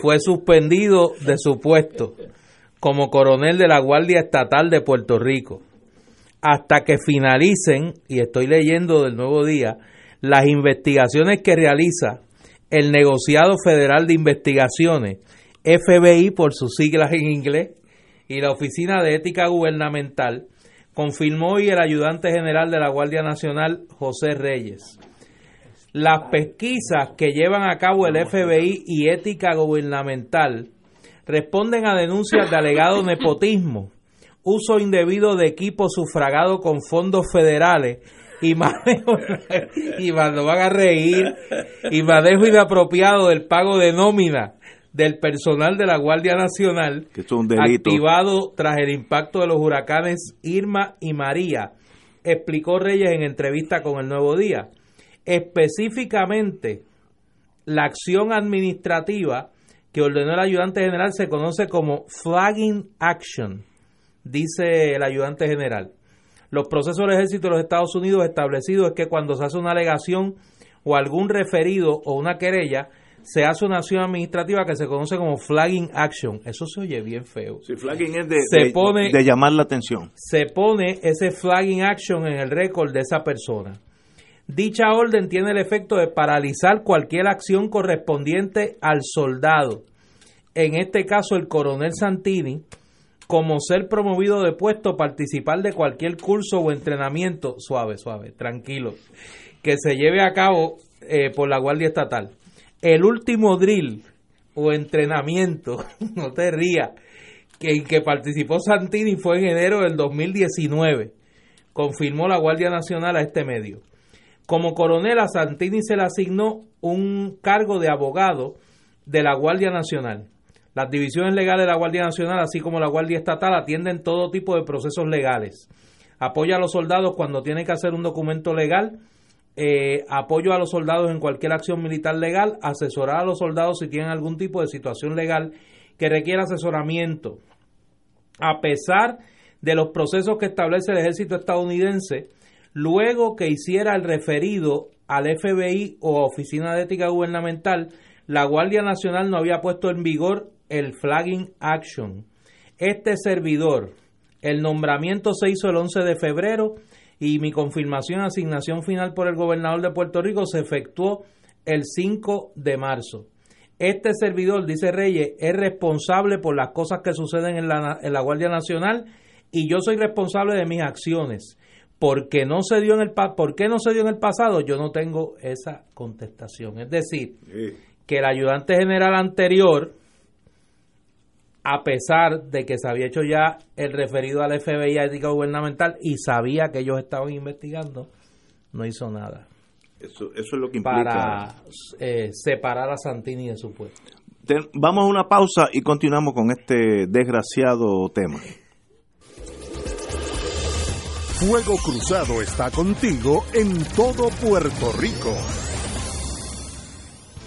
fue suspendido de su puesto como coronel de la Guardia Estatal de Puerto Rico hasta que finalicen, y estoy leyendo del nuevo día, las investigaciones que realiza el negociado federal de investigaciones, FBI por sus siglas en inglés, y la Oficina de Ética Gubernamental, confirmó hoy el ayudante general de la Guardia Nacional, José Reyes. Las pesquisas que llevan a cabo el FBI y Ética Gubernamental responden a denuncias de alegado nepotismo, uso indebido de equipo sufragado con fondos federales y manejo, y van a reír, y manejo inapropiado del pago de nómina del personal de la Guardia Nacional activado tras el impacto de los huracanes Irma y María, explicó Reyes en entrevista con el Nuevo Día. Específicamente, la acción administrativa que ordenó el ayudante general se conoce como flagging action, dice el ayudante general. Los procesos del ejército de los Estados Unidos establecidos es que cuando se hace una alegación o algún referido o una querella, se hace una acción administrativa que se conoce como flagging action. Eso se oye bien feo. Sí, flagging es de, de, llamar la atención. Se pone ese flagging action en el récord de esa persona. Dicha orden tiene el efecto de paralizar cualquier acción correspondiente al soldado. En este caso, el coronel Santini, como ser promovido de puesto, participar de cualquier curso o entrenamiento, suave, suave, tranquilo, que se lleve a cabo eh, por la Guardia Estatal el último drill o entrenamiento, no te rías, que que participó Santini fue en enero del 2019, confirmó la Guardia Nacional a este medio. Como coronel a Santini se le asignó un cargo de abogado de la Guardia Nacional. Las divisiones legales de la Guardia Nacional, así como la Guardia Estatal, atienden todo tipo de procesos legales. Apoya a los soldados cuando tienen que hacer un documento legal eh, apoyo a los soldados en cualquier acción militar legal, asesorar a los soldados si tienen algún tipo de situación legal que requiera asesoramiento. A pesar de los procesos que establece el ejército estadounidense, luego que hiciera el referido al FBI o Oficina de Ética Gubernamental, la Guardia Nacional no había puesto en vigor el flagging action. Este servidor, el nombramiento se hizo el 11 de febrero y mi confirmación asignación final por el gobernador de Puerto Rico se efectuó el 5 de marzo. Este servidor, dice Reyes, es responsable por las cosas que suceden en la, en la Guardia Nacional y yo soy responsable de mis acciones. Porque no se dio en el ¿Por qué no se dio en el pasado? Yo no tengo esa contestación. Es decir, que el ayudante general anterior, a pesar de que se había hecho ya el referido al FBI a ética gubernamental y sabía que ellos estaban investigando, no hizo nada. Eso, eso es lo que implica. Para eh, separar a Santini de su puesto. vamos a una pausa y continuamos con este desgraciado tema. Fuego Cruzado está contigo en todo Puerto Rico.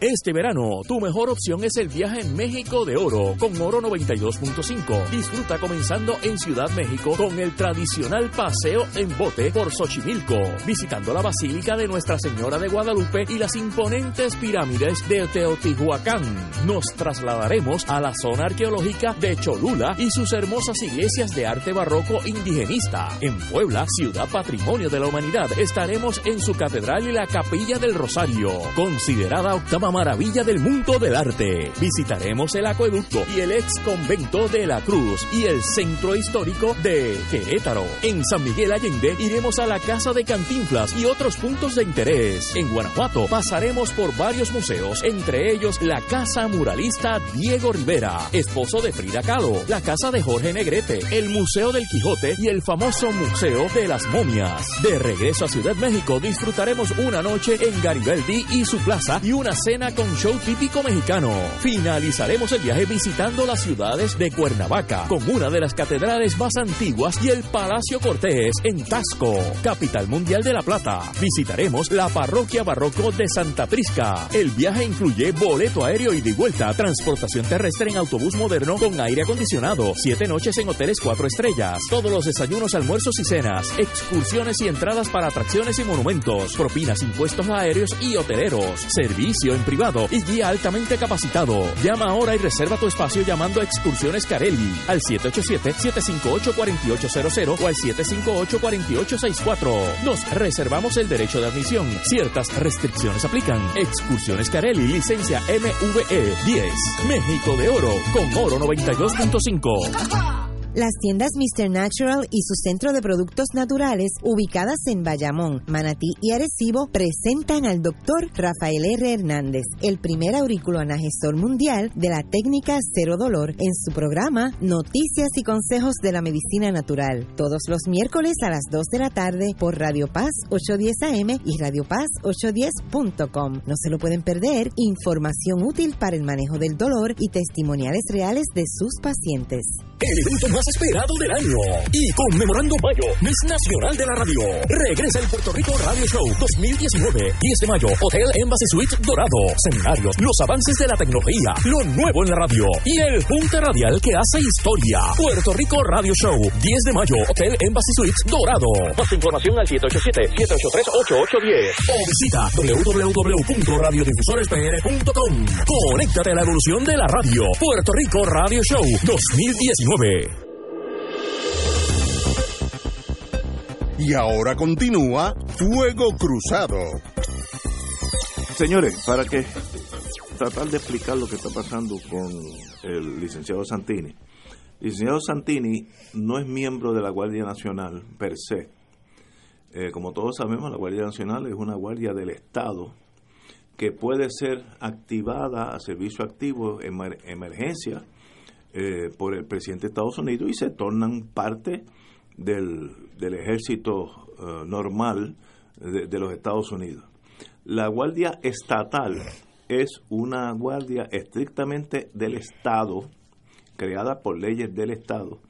Este verano, tu mejor opción es el viaje en México de Oro con Oro 92.5. Disfruta comenzando en Ciudad México con el tradicional paseo en bote por Xochimilco, visitando la Basílica de Nuestra Señora de Guadalupe y las imponentes pirámides de Teotihuacán. Nos trasladaremos a la zona arqueológica de Cholula y sus hermosas iglesias de arte barroco indigenista. En Puebla, ciudad patrimonio de la humanidad, estaremos en su catedral y la capilla del Rosario, considerada octava maravilla del mundo del arte. Visitaremos el acueducto y el ex convento de la Cruz y el centro histórico de Querétaro. En San Miguel Allende iremos a la Casa de Cantinflas y otros puntos de interés. En Guanajuato pasaremos por varios museos, entre ellos la Casa Muralista Diego Rivera, esposo de Frida Kahlo, la Casa de Jorge Negrete, el Museo del Quijote y el famoso Museo de las Momias. De regreso a Ciudad México disfrutaremos una noche en Garibaldi y su plaza y una cena con show típico mexicano. Finalizaremos el viaje visitando las ciudades de Cuernavaca, con una de las catedrales más antiguas y el Palacio Cortés en Tasco, capital mundial de La Plata. Visitaremos la parroquia barroco de Santa Prisca. El viaje incluye boleto aéreo y de vuelta, transportación terrestre en autobús moderno con aire acondicionado, siete noches en hoteles cuatro estrellas, todos los desayunos, almuerzos y cenas, excursiones y entradas para atracciones y monumentos, propinas, impuestos aéreos y hoteleros, servicio en privado y guía altamente capacitado. Llama ahora y reserva tu espacio llamando a Excursiones Carelli al 787-758-4800 o al 758-4864. Nos reservamos el derecho de admisión. Ciertas restricciones aplican. Excursiones Carelli, licencia MVE 10. México de Oro con Oro 92.5. Las tiendas Mr. Natural y su centro de productos naturales, ubicadas en Bayamón, Manatí y Arecibo, presentan al doctor Rafael R. Hernández, el primer auriculoanagestor mundial de la técnica cero dolor, en su programa Noticias y Consejos de la Medicina Natural, todos los miércoles a las 2 de la tarde por Radio Paz 810 AM y Radio Paz 810.com. No se lo pueden perder, información útil para el manejo del dolor y testimoniales reales de sus pacientes. Más esperado del año. Y conmemorando mayo, Mes Nacional de la Radio. Regresa el Puerto Rico Radio Show 2019. 10 de mayo, Hotel Embassy Suite Dorado. Seminarios, los avances de la tecnología, lo nuevo en la radio y el junta radial que hace historia. Puerto Rico Radio Show, 10 de mayo, Hotel Embassy Suites Dorado. Más información al 787-783-8810 o visita www.radiodifusorespr.com. Conéctate a la evolución de la radio. Puerto Rico Radio Show 2019. Y ahora continúa Fuego Cruzado. Señores, para que tratar de explicar lo que está pasando con el licenciado Santini. El licenciado Santini no es miembro de la Guardia Nacional per se. Eh, como todos sabemos, la Guardia Nacional es una guardia del Estado que puede ser activada a servicio activo en emergencia eh, por el presidente de Estados Unidos y se tornan parte del, del ejército eh, normal de, de, los Estados Unidos. La Guardia Estatal es una guardia estrictamente del Estado, creada por leyes del Estado,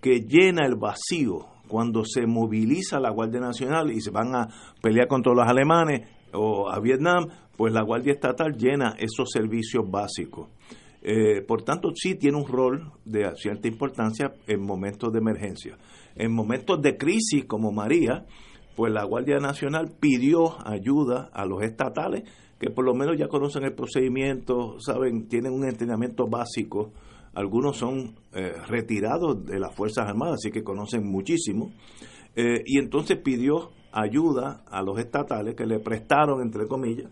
que llena el vacío cuando se moviliza la Guardia Nacional y se van a pelear contra los alemanes o a Vietnam, pues la Guardia Estatal llena esos servicios básicos. Eh, por tanto, sí tiene un rol de cierta importancia en momentos de emergencia. En momentos de crisis como María, pues la Guardia Nacional pidió ayuda a los estatales que por lo menos ya conocen el procedimiento, saben, tienen un entrenamiento básico. Algunos son eh, retirados de las Fuerzas Armadas, así que conocen muchísimo. Eh, y entonces pidió ayuda a los estatales que le prestaron, entre comillas,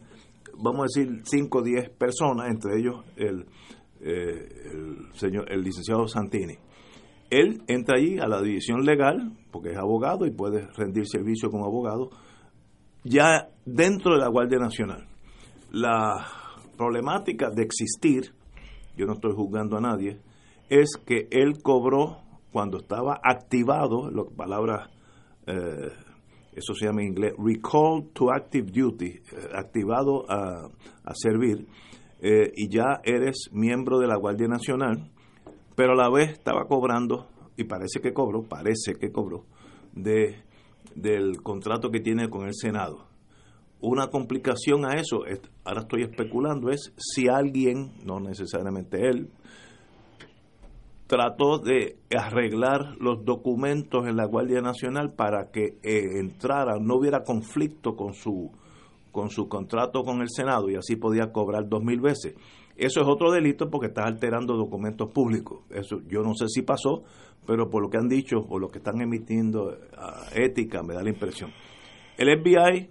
vamos a decir, 5 o 10 personas, entre ellos el eh, el, señor, el licenciado Santini. Él entra allí a la división legal, porque es abogado y puede rendir servicio como abogado, ya dentro de la Guardia Nacional. La problemática de existir, yo no estoy juzgando a nadie, es que él cobró cuando estaba activado, la palabra, eh, eso se llama en inglés, recall to active duty, eh, activado a, a servir, eh, y ya eres miembro de la Guardia Nacional, pero a la vez estaba cobrando, y parece que cobró, parece que cobró, de, del contrato que tiene con el Senado. Una complicación a eso, ahora estoy especulando, es si alguien, no necesariamente él, trató de arreglar los documentos en la Guardia Nacional para que eh, entrara, no hubiera conflicto con su con su contrato con el Senado y así podía cobrar dos mil veces. Eso es otro delito porque está alterando documentos públicos. Eso yo no sé si pasó, pero por lo que han dicho o lo que están emitiendo ética me da la impresión. El FBI,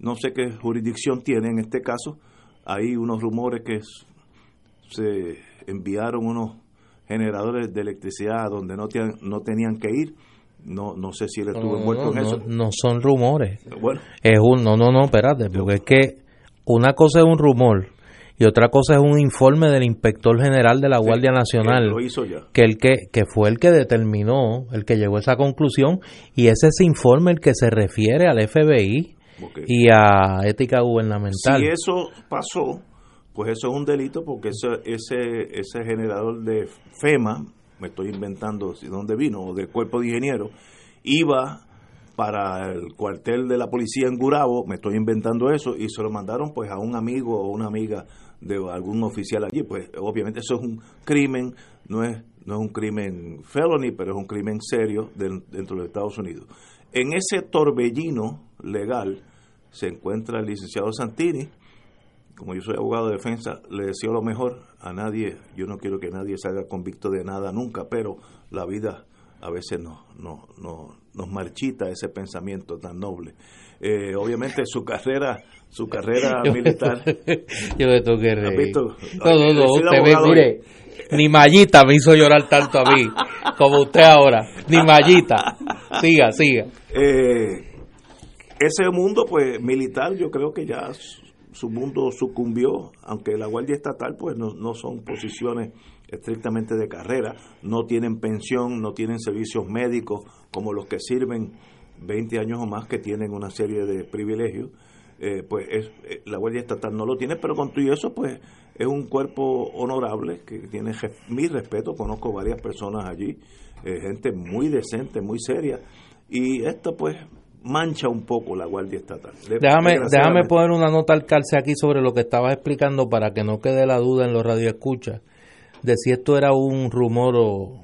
no sé qué jurisdicción tiene en este caso, hay unos rumores que se enviaron unos generadores de electricidad donde no, no tenían que ir. No, no sé si él estuvo envuelto en eso. No son rumores. Bueno. Es un, no, no, no, espérate, porque es que una cosa es un rumor y otra cosa es un informe del inspector general de la Guardia Nacional lo hizo ya. que el que que fue el que determinó el que llegó a esa conclusión y es ese informe el que se refiere al FBI y a ética gubernamental Si eso pasó, pues eso es un delito porque ese, ese, ese generador de FEMA, me estoy inventando si dónde vino, o del cuerpo de ingenieros, iba para el cuartel de la policía en Gurabo, me estoy inventando eso, y se lo mandaron pues a un amigo o una amiga de algún oficial allí, pues obviamente eso es un crimen, no es, no es un crimen felony, pero es un crimen serio dentro de Estados Unidos. En ese torbellino legal se encuentra el licenciado Santini, como yo soy abogado de defensa, le deseo lo mejor a nadie. Yo no quiero que nadie salga convicto de nada nunca, pero la vida a veces nos, nos, nos, nos marchita ese pensamiento tan noble. Eh, obviamente su carrera, su carrera militar. yo me tengo que ¿Has reír visto? no, no, no, Soy usted ve, mire ni Mallita me hizo llorar tanto a mí como usted ahora ni Mallita siga, siga Eh, ese mundo pues militar yo creo que ya su, mundo sucumbió aunque la guardia estatal pues no, no son posiciones estrictamente de carrera no tienen pensión no tienen servicios médicos como los que sirven 20 años o más que tienen una serie de privilegios eh, pues es, eh, la guardia estatal no lo tiene pero con todo eso pues es un cuerpo honorable que tiene mi respeto conozco varias personas allí eh, gente muy decente muy seria y esto pues mancha un poco la guardia estatal Déjame, poner una nota al calce aquí sobre lo que estabas explicando para que no quede la duda en los radioescuchas de si esto era un rumor o,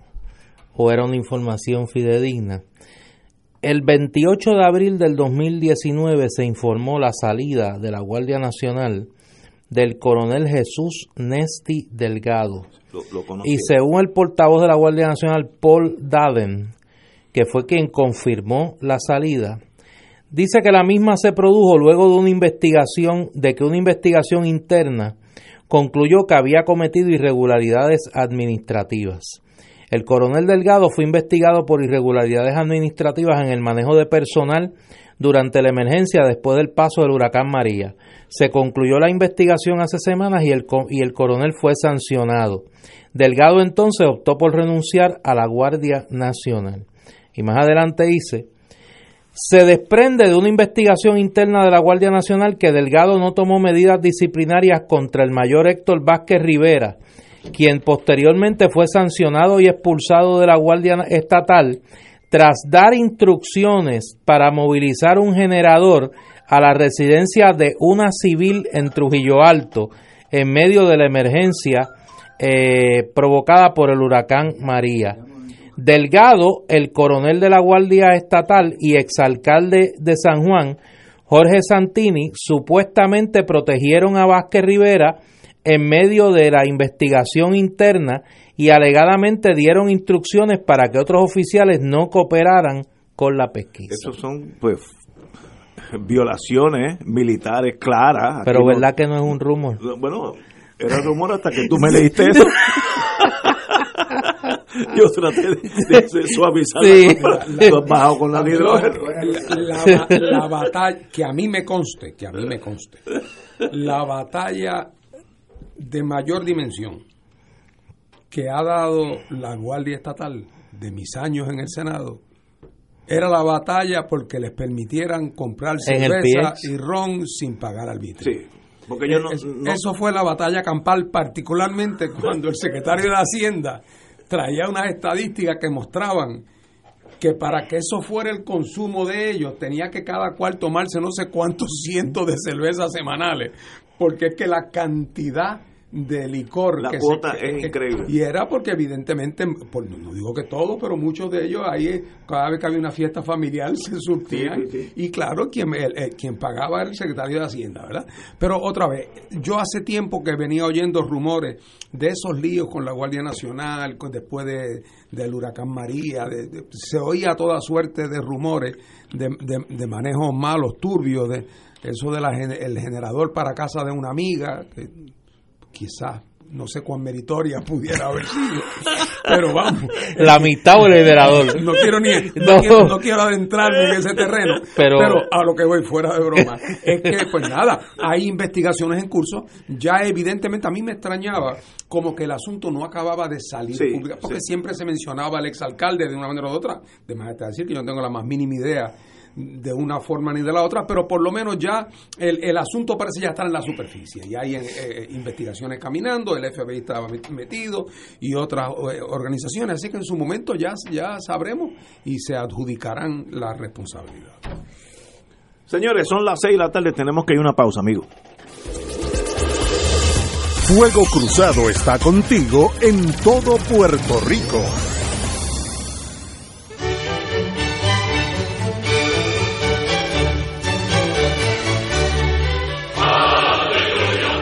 o era una información fidedigna. El 28 de abril del 2019 se informó la salida de la Guardia Nacional del coronel Jesús Nesti Delgado. lo, lo conocí. Y según el portavoz de la Guardia Nacional, Paul Daden, que fue quien confirmó la salida, dice que la misma se produjo luego de una investigación, de que una investigación interna concluyó que había cometido irregularidades administrativas. El coronel Delgado fue investigado por irregularidades administrativas en el manejo de personal durante la emergencia después del paso del huracán María. Se concluyó la investigación hace semanas y el, y el coronel fue sancionado. Delgado entonces optó por renunciar a la Guardia Nacional. Y más adelante dice, se desprende de una investigación interna de la Guardia Nacional que Delgado no tomó medidas disciplinarias contra el mayor Héctor Vázquez Rivera, quien posteriormente fue sancionado y expulsado de la Guardia Estatal tras dar instrucciones para movilizar un generador a la residencia de una civil en Trujillo Alto en medio de la emergencia eh, provocada por el huracán María. Delgado, el coronel de la Guardia Estatal y exalcalde de San Juan, Jorge Santini, supuestamente protegieron a Vázquez Rivera en medio de la investigación interna y alegadamente dieron instrucciones para que otros oficiales no cooperaran con la pesquisa. Esos son, pues, violaciones militares claras. Aquí Pero no- verdad que no es un rumor. Bueno, era rumor hasta que tú me leíste eso. Yo traté de, de suavizar Sí. la bajado con la la, la- la batalla, que a mí me conste, que a mí me conste, la batalla de mayor dimensión que ha dado la Guardia Estatal de mis años en el Senado era la batalla porque les permitieran comprar cerveza y ron sin pagar arbitrio. Sí, porque yo no, Es- no- Eso fue la batalla campal, particularmente cuando el secretario de Hacienda traía unas estadísticas que mostraban que para que eso fuera el consumo de ellos tenía que cada cual tomarse no sé cuántos cientos de cervezas semanales, porque es que la cantidad de licor La que cuota se- es que- increíble. y era porque evidentemente por- no digo que todos pero muchos de ellos ahí cada vez que había una fiesta familiar se surtían Sí, sí, sí. y claro quien el- el- quien pagaba era el secretario de hacienda verdad pero otra vez yo hace tiempo que venía oyendo rumores de esos líos con la guardia nacional después de, del huracán María de- de- se oía toda suerte de rumores de, de- de manejos malos turbios de eso del el generador para casa de una amiga, que quizás no sé cuán meritoria pudiera haber sido, pero vamos. La mitad o el generador. No quiero ni, no, quiero, adentrarme en ese terreno, pero, a lo que voy fuera de broma, es que pues nada, hay investigaciones en curso, ya evidentemente a mí me extrañaba como que el asunto no acababa de salir público, porque siempre se mencionaba al exalcalde de una manera u otra, de más decir que yo no tengo la más mínima idea de una forma ni de la otra, pero por lo menos ya el, el asunto parece ya estar en la superficie y hay eh, eh, investigaciones caminando, el FBI estaba metido y otras eh, organizaciones, así que en su momento ya, ya sabremos y se adjudicarán la responsabilidad. Señores, son las seis de la tarde, tenemos que ir a una pausa, amigo. Fuego Cruzado está contigo en todo Puerto Rico.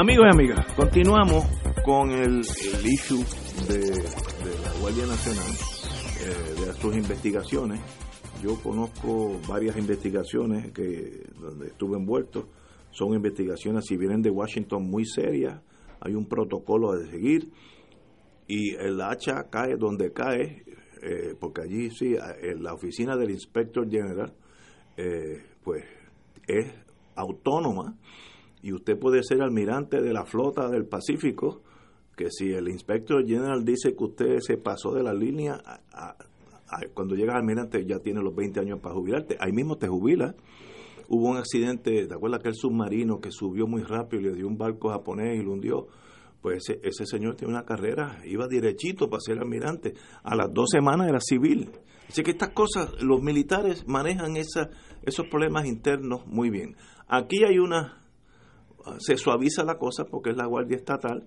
Amigos y amigas, continuamos con el, issue de, la Guardia Nacional, eh, de sus investigaciones. Yo conozco varias investigaciones que donde estuve envuelto. Son investigaciones, si vienen de Washington, muy serias. Hay un protocolo a seguir y el hacha cae donde cae, eh, porque allí sí, en la oficina del Inspector General, eh, pues es autónoma y usted puede ser almirante de la flota del Pacífico, que si el inspector general dice que usted se pasó de la línea, cuando llega almirante ya tiene los 20 años para jubilarte, ahí mismo te jubila. Hubo un accidente, ¿te acuerdas aquel submarino que subió muy rápido y le dio un barco japonés y lo hundió? Pues ese, ese señor tiene una carrera, iba derechito para ser almirante. A las dos semanas era civil. Así que estas cosas, los militares manejan esa, esos problemas internos muy bien. Aquí hay una se suaviza la cosa porque es la Guardia Estatal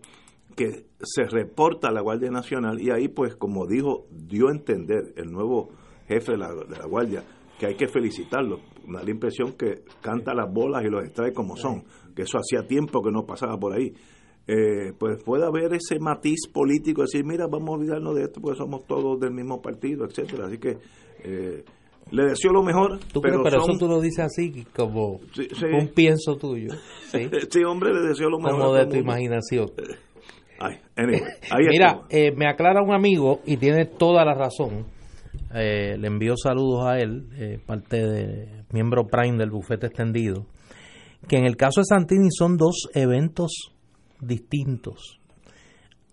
que se reporta a la Guardia Nacional y ahí pues como dijo, dio a entender el nuevo jefe de la, Guardia que hay que felicitarlo. Da la impresión que canta las bolas y los extrae como son, que eso hacía tiempo que no pasaba por ahí. Eh, pues puede haber ese matiz político, decir, mira, vamos a olvidarnos de esto porque somos todos del mismo partido, etcétera Así que eh, le deseo lo mejor. pero, eso tú lo dices así, como un pienso tuyo. ¿sí? hombre, le deseo lo mejor. Como de tu imaginación. Ay, anyway, Mira, eh, me aclara un amigo y tiene toda la razón. Eh, le envío saludos a él, eh, parte de miembro Prime del bufete extendido, que en el caso de Santini son dos eventos distintos.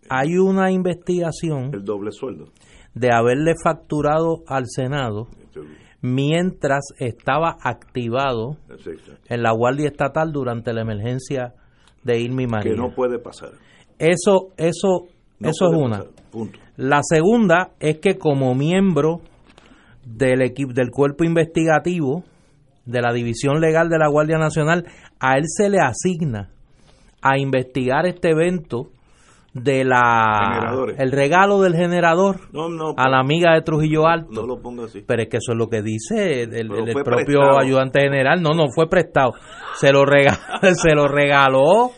Hay una investigación. El doble sueldo. De haberle facturado al Senado mientras estaba activado en la Guardia Estatal durante la emergencia de Irma y María. Que no puede pasar. Eso, eso, eso es una. La segunda es que como miembro del equipo del cuerpo investigativo de la división legal de la Guardia Nacional, a él se le asigna a investigar este evento de la Generadores. el regalo del generador No, no, a la amiga de Trujillo Alto. no lo ponga así. Pero es que eso es lo que dice el, propio prestado. ayudante general. No, no fue prestado. Se lo regaló. se lo regaló.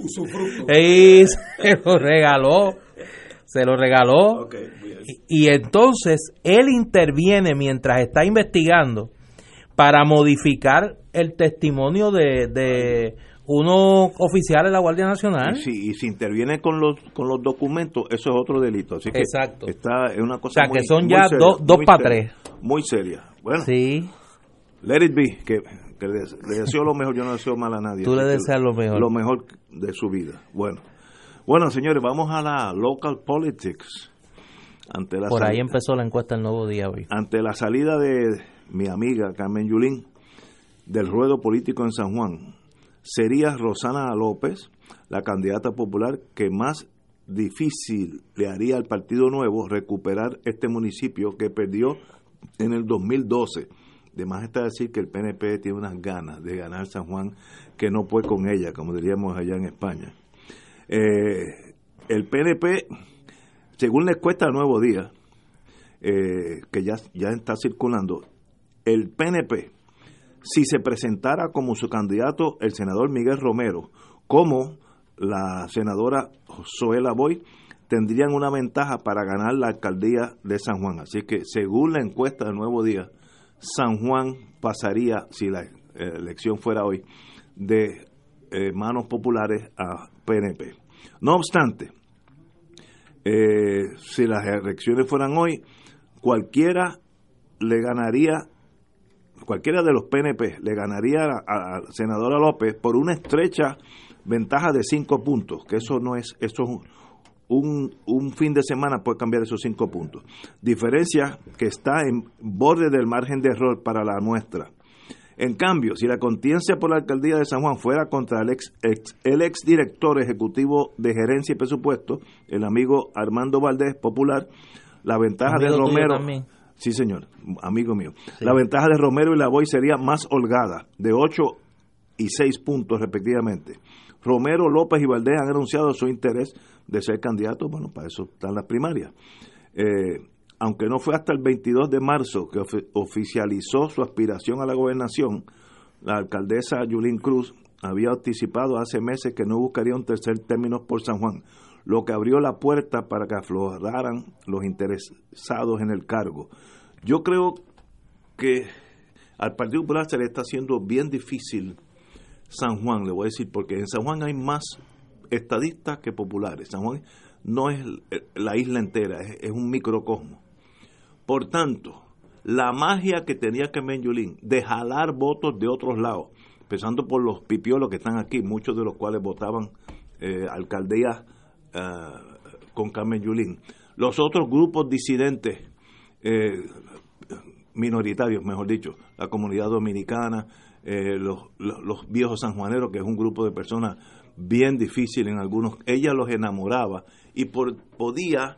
Y se lo regaló. Se lo regaló. Y, y entonces él interviene mientras está investigando para modificar el testimonio de, de unos oficiales de la Guardia Nacional. Y si, y si interviene con los con los documentos, eso es otro delito. Así que Exacto. está es una cosa O sea, que muy- son muy ya seria, dos- dos muy pa' seria, tres. Muy seria. Bueno, Sí. let it be, que, que le, le deseo lo mejor, yo no deseo mal a nadie. Tú le que deseas lo mejor. Lo mejor de su vida. Bueno, bueno señores, vamos a la local politics. Ante la Por ahí empezó la encuesta el nuevo día hoy. ante la salida de mi amiga Carmen Yulín del ruedo político en San Juan, sería Rosana López la candidata popular que más difícil le haría al Partido Nuevo recuperar este municipio que perdió en el 2012. De más está decir que el PNP tiene unas ganas de ganar San Juan que no puede con ella, como diríamos allá en España. Eh, el PNP, según la encuesta Nuevo Día, eh, que ya, ya está circulando, el PNP, si se presentara como su candidato el senador Miguel Romero, como la senadora Zoela Boy, tendrían una ventaja para ganar la alcaldía de San Juan. Así que, según la encuesta del Nuevo Día, San Juan pasaría, si la elección fuera hoy, de eh, manos populares a PNP. No obstante, eh, si las elecciones fueran hoy, cualquiera le ganaría, cualquiera de los PNP le ganaría a la senadora López por una estrecha ventaja de cinco puntos, que eso no es, eso es un, un, un fin de semana puede cambiar esos cinco puntos. Diferencia que está en borde del margen de error para la nuestra. En cambio, si la contienda por la alcaldía de San Juan fuera contra el ex, ex- el ex director ejecutivo de gerencia y presupuesto, el amigo Armando Valdés, popular, la ventaja de Amigo Romero. Sí, señor, amigo mío. La ventaja de Romero y Lavoy sería más holgada, de 8 y 6 puntos respectivamente. Romero, López y Valdés han anunciado su interés de ser candidatos, bueno, para eso están las primarias. Eh, aunque no fue hasta el 22 de marzo que ofi- oficializó su aspiración a la gobernación, la alcaldesa Yulín Cruz había anticipado hace meses que no buscaría un tercer término por San Juan, lo que abrió la puerta para que afloraran los interesados en el cargo. Yo creo que al Partido Popular se le está haciendo bien difícil San Juan, le voy a decir, porque en San Juan hay más estadistas que populares. San Juan no es la isla entera, es, un microcosmo. Por tanto, la magia que tenía Carmen Yulín de jalar votos de otros lados, empezando por los pipiolos que están aquí, muchos de los cuales votaban eh, alcaldía eh, con Carmen Yulín. Los otros grupos disidentes, eh, minoritarios, mejor dicho, la comunidad dominicana, eh, los, los, los viejos sanjuaneros, que es un grupo de personas bien difícil en algunos, ella los enamoraba y por, podía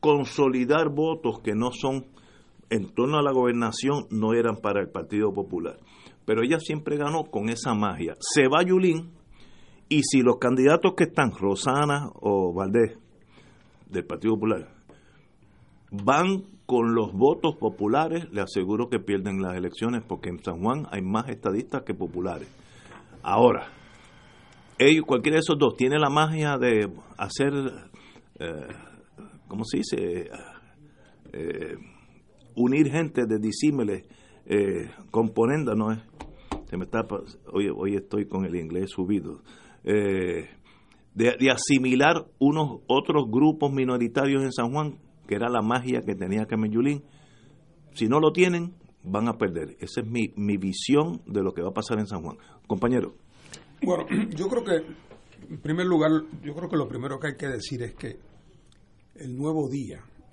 consolidar votos que no son en torno a la gobernación, no eran para el Partido Popular. Pero ella siempre ganó con esa magia. Se va Yulín y si los candidatos que están, Rosana o Valdés, del Partido Popular, van con los votos populares, le aseguro que pierden las elecciones porque en San Juan hay más estadistas que populares. Ahora, ellos, cualquiera de esos dos, tiene la magia de hacer, eh, ¿cómo se dice? Eh, unir gente de disímiles eh, componendas, ¿no es? Se me está, hoy, hoy estoy con el inglés subido. Eh, de, de asimilar unos otros grupos minoritarios en San Juan que era la magia que tenía Carmen Yulín. Si no lo tienen, van a perder. Esa es mi, mi visión de lo que va a pasar en San Juan. Compañero. Bueno, yo creo que, en primer lugar, yo creo que lo primero que hay que decir es que el Nuevo Día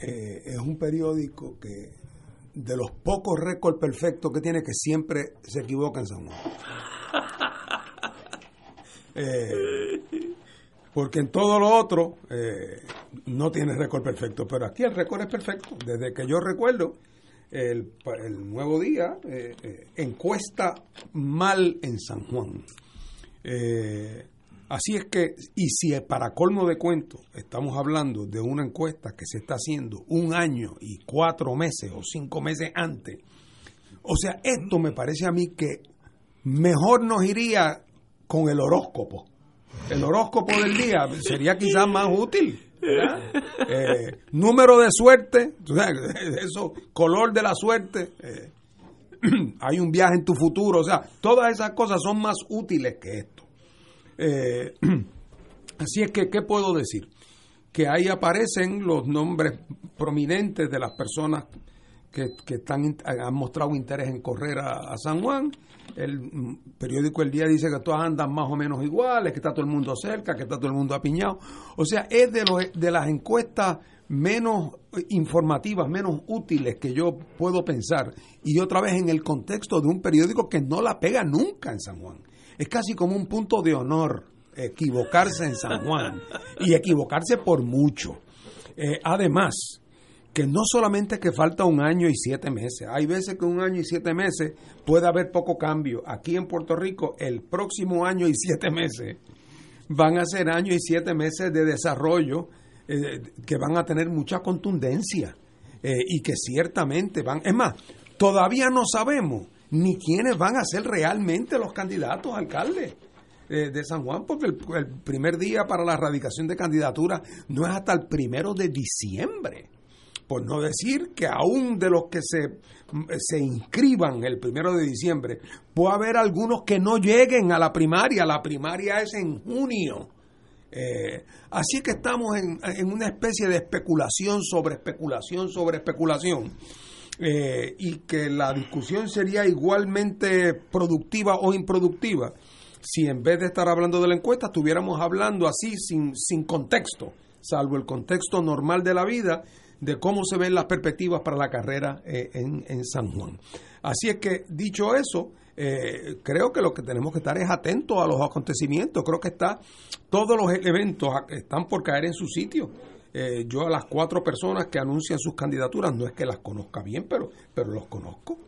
eh, es un periódico que, de los pocos récords perfectos que tiene, que siempre se equivoca en San Juan. Eh, porque en todo lo otro eh, no tiene récord perfecto, pero aquí el récord es perfecto. Desde que yo recuerdo, el, nuevo día eh, encuesta mal en San Juan. Así es que, y si para colmo de cuento estamos hablando de una encuesta que se está haciendo un año y cuatro meses o cinco meses antes, o sea, esto me parece a mí que mejor nos iría con el horóscopo. El horóscopo del día sería quizás más útil. Eh, número de suerte, eso, color de la suerte, eh, hay un viaje en tu futuro, o sea, todas esas cosas son más útiles que esto. Eh, así es que, ¿qué puedo decir? Que ahí aparecen los nombres prominentes de las personas que, están, han mostrado interés en correr a, San Juan. El periódico El Día dice que todas andan más o menos iguales, que está todo el mundo cerca, que está todo el mundo apiñado. O sea, es de, los, de las encuestas menos informativas, menos útiles que yo puedo pensar. Y otra vez en el contexto de un periódico que no la pega nunca en San Juan. Es casi como un punto de honor equivocarse en San Juan y equivocarse por mucho. Eh, además, que no solamente que falta un año y siete meses, hay veces que un año y siete meses puede haber poco cambio. Aquí en Puerto Rico, el próximo año y siete meses van a ser años y siete meses de desarrollo eh, que van a tener mucha contundencia eh, y que ciertamente van, es más, todavía no sabemos ni quiénes van a ser realmente los candidatos a alcaldes eh, de San Juan, porque el, el, primer día para la erradicación de candidatura no es hasta el primero de diciembre por no decir que aún de los que se, se inscriban el primero de diciembre, puede haber algunos que no lleguen a la primaria, la primaria es en junio. Eh, así que estamos en, en, una especie de especulación sobre especulación sobre especulación. Eh, y que la discusión sería igualmente productiva o improductiva si en vez de estar hablando de la encuesta estuviéramos hablando así sin, sin contexto, salvo el contexto normal de la vida de cómo se ven las perspectivas para la carrera eh, en, San Juan. Así es que, dicho eso, eh, creo que lo que tenemos que estar es atentos a los acontecimientos. Creo que está todos los eventos están por caer en su sitio. Eh, yo a las cuatro personas que anuncian sus candidaturas no es que las conozca bien, pero, pero los conozco.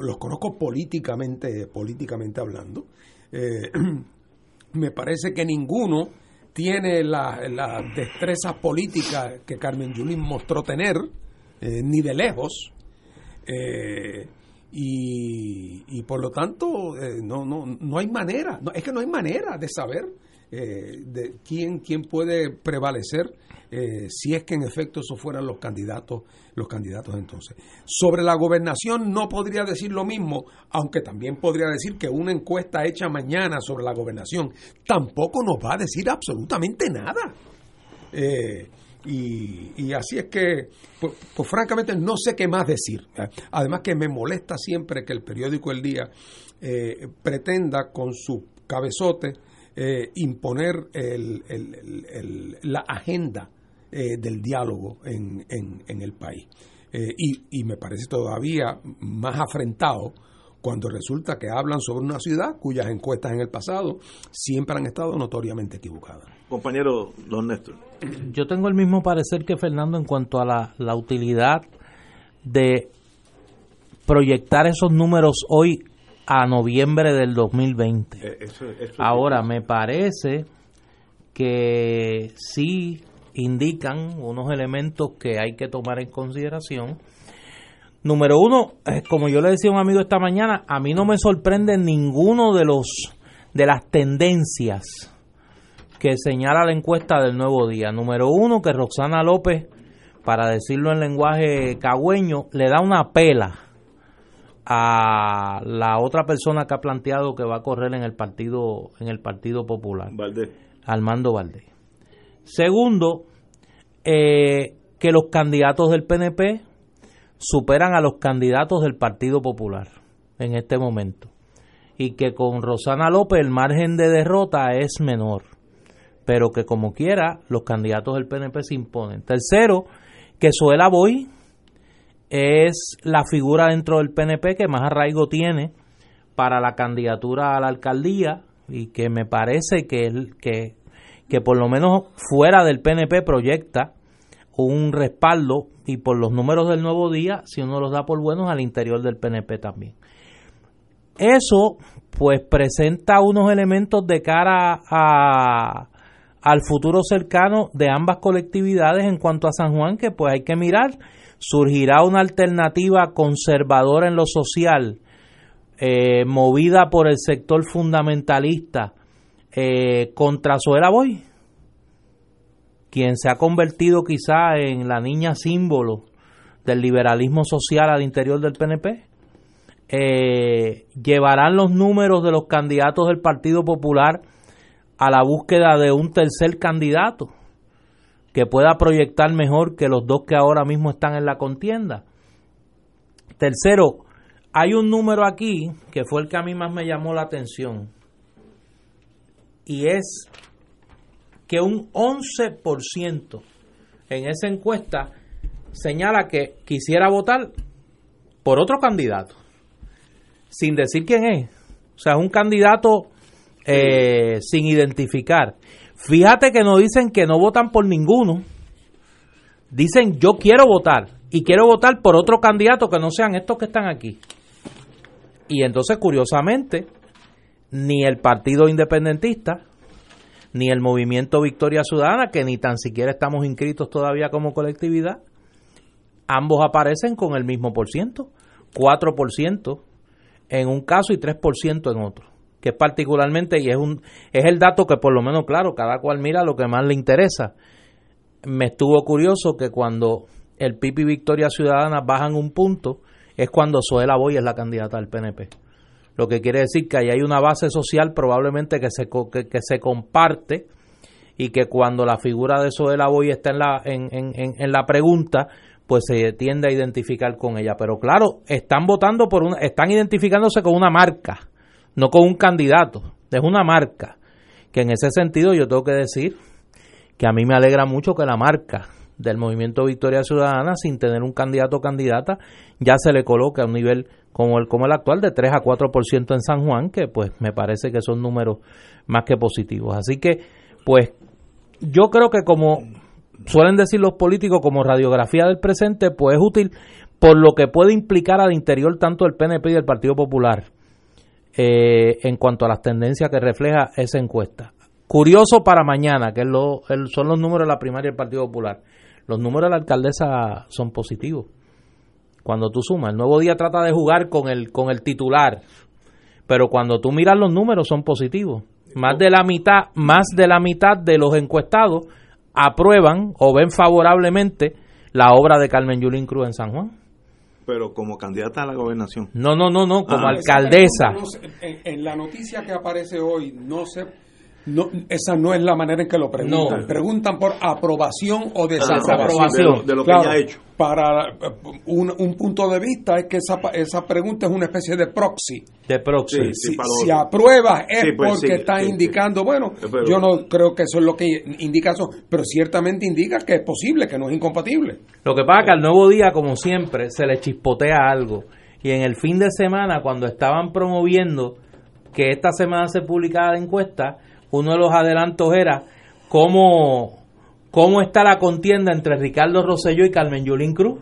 los conozco políticamente, políticamente hablando. me parece que ninguno tiene la, la destreza política que Carmen Yulín mostró tener, eh, ni de lejos, eh, y, por lo tanto eh, no, no, no hay manera, es que no hay manera de saber de quién, quién puede prevalecer eh, si es que en efecto esos fueran los candidatos, los candidatos entonces. Sobre la gobernación no podría decir lo mismo, aunque también podría decir que una encuesta hecha mañana sobre la gobernación tampoco nos va a decir absolutamente nada. Eh, y, así es que, pues, pues, francamente no sé qué más decir. Además que me molesta siempre que el periódico El Día eh, pretenda con su cabezote imponer la agenda eh, del diálogo en, en, el país. Eh, y, y, me parece todavía más afrentado cuando resulta que hablan sobre una ciudad cuyas encuestas en el pasado siempre han estado notoriamente equivocadas. Compañero Don Néstor. Yo tengo el mismo parecer que Fernando en cuanto a la, la utilidad de proyectar esos números hoy a noviembre del 2020. Eh, Ahora, me parece que sí indican unos elementos que hay que tomar en consideración. Número uno, eh, como yo le decía a un amigo esta mañana, a mí no me sorprende ninguno de los de las tendencias que señala la encuesta del nuevo día. Número uno, que Roxana López, para decirlo en lenguaje cagüeño, le da una pela a la otra persona que ha planteado que va a correr en el partido en el Partido Popular, Armando Valdés. Segundo, eh, que los candidatos del PNP superan a los candidatos del Partido Popular en este momento. Y que con Rosana López el margen de derrota es menor. Pero que como quiera, los candidatos del PNP se imponen. Tercero, que Suela Boy es la figura dentro del PNP que más arraigo tiene para la candidatura a la alcaldía y que me parece que, que que por lo menos fuera del PNP proyecta un respaldo y por los números del nuevo día, si uno los da por buenos, al interior del PNP también. Eso pues presenta unos elementos de cara a, al futuro cercano de ambas colectividades en cuanto a San Juan que pues hay que mirar. Surgirá una alternativa conservadora en lo social, eh, movida por el sector fundamentalista eh, contra Zoela Boy, quien se ha convertido quizá en la niña símbolo del liberalismo social al interior del PNP. Eh, llevarán los números de los candidatos del Partido Popular a la búsqueda de un tercer candidato que pueda proyectar mejor que los dos que ahora mismo están en la contienda. Tercero, hay un número aquí que fue el que a mí más me llamó la atención y es que un 11% en esa encuesta señala que quisiera votar por otro candidato, sin decir quién es. O sea, es un candidato eh, sin identificar. Fíjate que no dicen que no votan por ninguno. Dicen yo quiero votar y quiero votar por otro candidato que no sean estos que están aquí. Y entonces, curiosamente, ni el Partido Independentista, ni el Movimiento Victoria Ciudadana, que ni tan siquiera estamos inscritos todavía como colectividad, ambos aparecen con el mismo por ciento, 4% en un caso y 3% en otro, que es particularmente, y es, un, es el dato que por lo menos, claro, cada cual mira lo que más le interesa. Me estuvo curioso que cuando el PIB y Victoria Ciudadana bajan un punto, es cuando Zoela Boy es la candidata del PNP. Lo que quiere decir que ahí hay una base social probablemente que se, que, que se comparte y que cuando la figura de Zoela Boy está en la, en, en, en la pregunta, pues se tiende a identificar con ella. Pero claro, están votando por una, están identificándose con una marca, no con un candidato, es una marca. Que en ese sentido yo tengo que decir que a mí me alegra mucho que la marca del movimiento Victoria Ciudadana, sin tener un candidato o candidata, ya se le coloque a un nivel como el, como el actual de 3 a 4% en San Juan, que pues me parece que son números más que positivos. Así que, pues, yo creo que como suelen decir los políticos como radiografía del presente, pues es útil por lo que puede implicar al interior tanto del PNP y del Partido Popular eh, en cuanto a las tendencias que refleja esa encuesta. Curioso para mañana, que lo, son los números de la primaria del Partido Popular. Los números de la alcaldesa son positivos. Cuando tú sumas, el nuevo día trata de jugar con el, con el titular, pero cuando tú miras los números son positivos. Más de la mitad, más de la mitad de los encuestados aprueban o ven favorablemente la obra de Carmen Yulín Cruz en San Juan. Pero como candidata a la gobernación. No, no, no, no, como ah, alcaldesa. En, en, la noticia que aparece hoy, no se no, esa no es la manera en que lo preguntan. Preguntan por aprobación o desaprobación. De, lo, que ha hecho. Para eh, un, un, punto de vista es que esa, esa pregunta es una especie de proxy. De proxy. si, si apruebas es pues porque está indicando, bueno, yo no creo que eso es lo que indica eso, pero ciertamente indica que es posible, que no es incompatible. Lo que pasa es que al nuevo día, como siempre, se le chispotea algo. Y en el fin de semana, cuando estaban promoviendo que esta semana se publicara la encuesta, uno de los adelantos era cómo, cómo está la contienda entre Ricardo Rosselló y Carmen Yulín Cruz.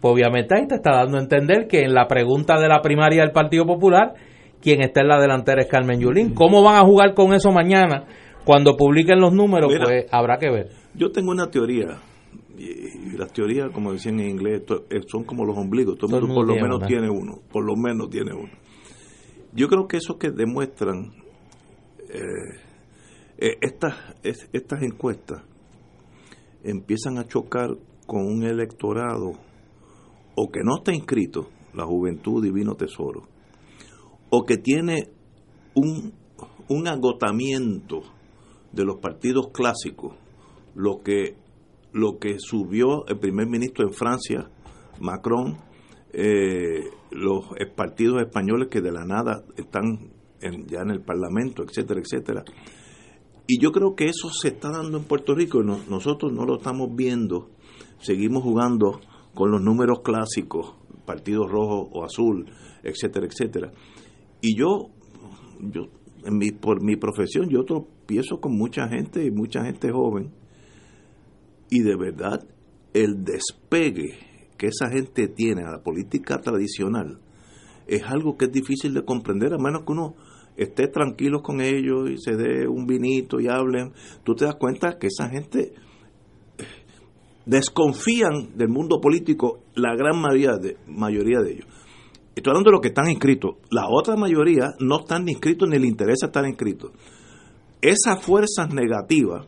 Pues obviamente ahí te está dando a entender que en la pregunta de la primaria del Partido Popular, quien está en la delantera es Carmen Yulín. ¿Cómo van a jugar con eso mañana? Cuando publiquen los números, pues habrá que ver. Yo tengo una teoría, y las teorías, como decían en inglés, eh, son como los ombligos, todo, el mundo por lo menos tiene uno, por lo menos tiene uno. Yo creo que eso que demuestran eh, eh, estas, estas encuestas empiezan a chocar con un electorado o que no está inscrito, la juventud divino tesoro, o que tiene un, un agotamiento de los partidos clásicos, lo que, lo que subió el primer ministro en Francia, Macron, eh, los partidos españoles que de la nada están ya en el Parlamento, etcétera, etcétera. Y yo creo que eso se está dando en Puerto Rico y nosotros no lo estamos viendo. Seguimos jugando con los números clásicos, partido rojo o azul, etcétera, etcétera. Y yo, yo en mi, por mi profesión, yo tropiezo con mucha gente y mucha gente joven. Y de verdad, el despegue que esa gente tiene a la política tradicional es algo que es difícil de comprender, a menos que uno esté tranquilo con ellos y se dé un vinito y hablen. Tú te das cuenta que esa gente desconfían del mundo político, la gran mayoría de, mayoría de ellos. Estoy hablando de los que están inscritos. La otra mayoría no están ni inscritos ni les interesa estar inscritos. Esas fuerzas negativas,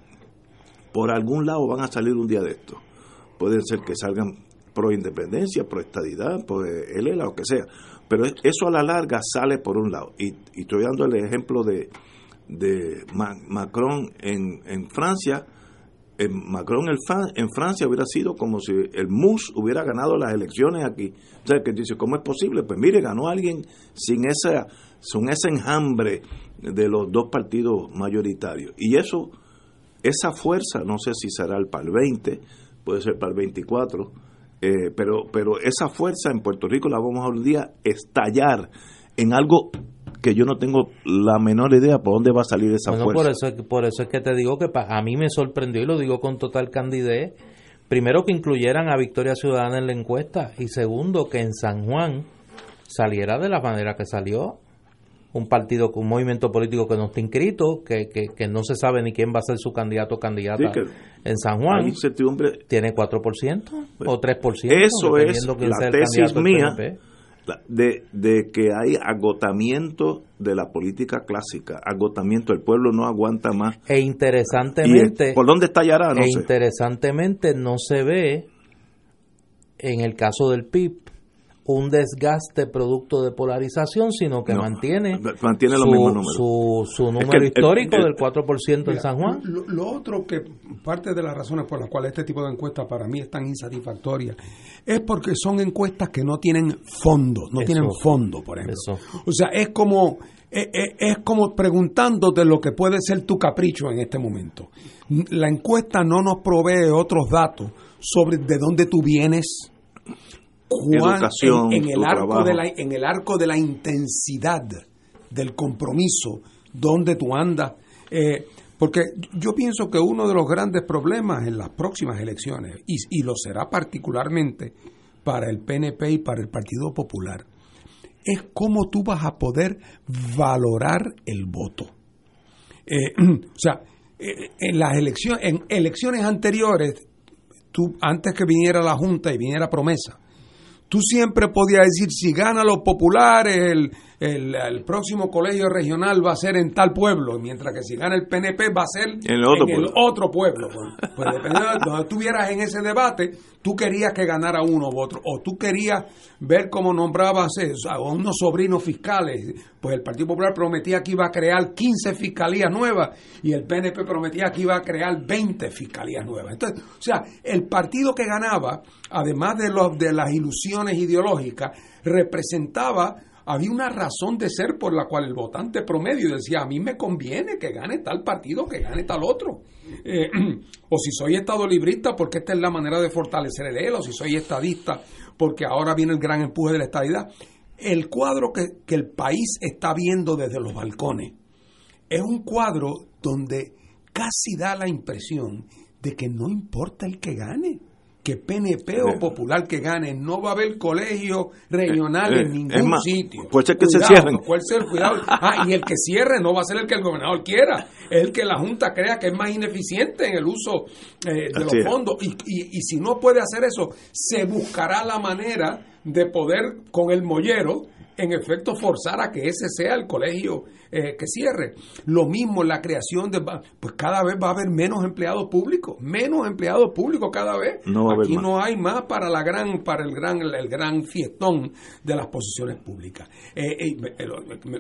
por algún lado, van a salir un día de esto. Pueden ser que salgan pro independencia, pro estadidad, pro ELA, lo que sea. Pero eso a la larga sale por un lado. Y, estoy dando el ejemplo de, de Macron en, en Francia Macron en Francia hubiera sido como si el MUS hubiera ganado las elecciones aquí. O sea, que dice, ¿cómo es posible? Pues mire, ganó alguien sin esa, sin ese enjambre de los dos partidos mayoritarios. Y eso, esa fuerza, no sé si será el para el 20, puede ser para el 24, eh, pero, pero esa fuerza en Puerto Rico la vamos a un día estallar en algo que yo no tengo la menor idea por dónde va a salir esa fuerza. Por eso, por eso es que te digo que a mí me sorprendió y lo digo con total candidez. Primero que incluyeran a Victoria Ciudadana en la encuesta y segundo que en San Juan saliera de la manera que salió un partido, un movimiento político que no está inscrito, que, que, no se sabe ni quién va a ser su candidato o candidata en San Juan, tiene 4% o 3%. Eso es la tesis mía de, de, que hay agotamiento de la política clásica, agotamiento, el pueblo no aguanta más. E interesantemente, ¿por dónde estallará? No e interesantemente no se ve en el caso del PIB un desgaste producto de polarización, sino que mantiene, mantiene su, su, número histórico del 4% en San Juan. Lo, otro que parte de las razones por las cuales este tipo de encuestas para mí es tan insatisfactoria es porque son encuestas que no tienen fondo, no tienen fondo, por ejemplo. O sea, es como es, es, como preguntándote lo que puede ser tu capricho en este momento. La encuesta no nos provee otros datos sobre de dónde tú vienes, educación, en, el arco de la, en el arco de la intensidad del compromiso, donde tú andas. Eh, porque yo pienso que uno de los grandes problemas en las próximas elecciones, y, y, lo será particularmente para el PNP y para el Partido Popular, es cómo tú vas a poder valorar el voto. Eh, o sea, eh, en las elecciones, en elecciones anteriores, tú antes que viniera la Junta y viniera promesa, tú siempre podías decir, si gana los populares, el, el, próximo colegio regional va a ser en tal pueblo, mientras que si gana el PNP va a ser en el otro en pueblo. El otro pueblo. Pues, pues dependiendo de donde estuvieras en ese debate, tú querías que ganara uno u otro, o tú querías ver cómo nombrabas a unos sobrinos fiscales. Pues el Partido Popular prometía que iba a crear 15 fiscalías nuevas y el PNP prometía que iba a crear 20 fiscalías nuevas. Entonces, o sea, el partido que ganaba, además de, los, de las ilusiones ideológicas, representaba había una razón de ser por la cual el votante promedio decía, a mí me conviene que gane tal partido, que gane tal otro. Eh, o si soy estado librista, porque esta es la manera de fortalecer el ELA, o si soy estadista, porque ahora viene el gran empuje de la estadidad. El cuadro que, que el país está viendo desde los balcones es un cuadro donde casi da la impresión de que no importa el que gane que PNP o Popular que gane, no va a haber colegio regional en eh, ningún sitio. Puede ser que se cierren. Puede ser, cuidado. Ah, y el que cierre no va a ser el que el gobernador quiera, es el que la Junta crea que es más ineficiente en el uso eh, de los fondos. Y, y, y si no puede hacer eso, se buscará la manera de poder, con el mollero, en efecto forzar a que ese sea el colegio eh, que cierre. Lo mismo la creación de... Pues cada vez va a haber menos empleados públicos, menos empleados públicos cada vez. No Aquí no hay más para la gran para el gran el gran fiestón de las posiciones públicas. Eh, eh,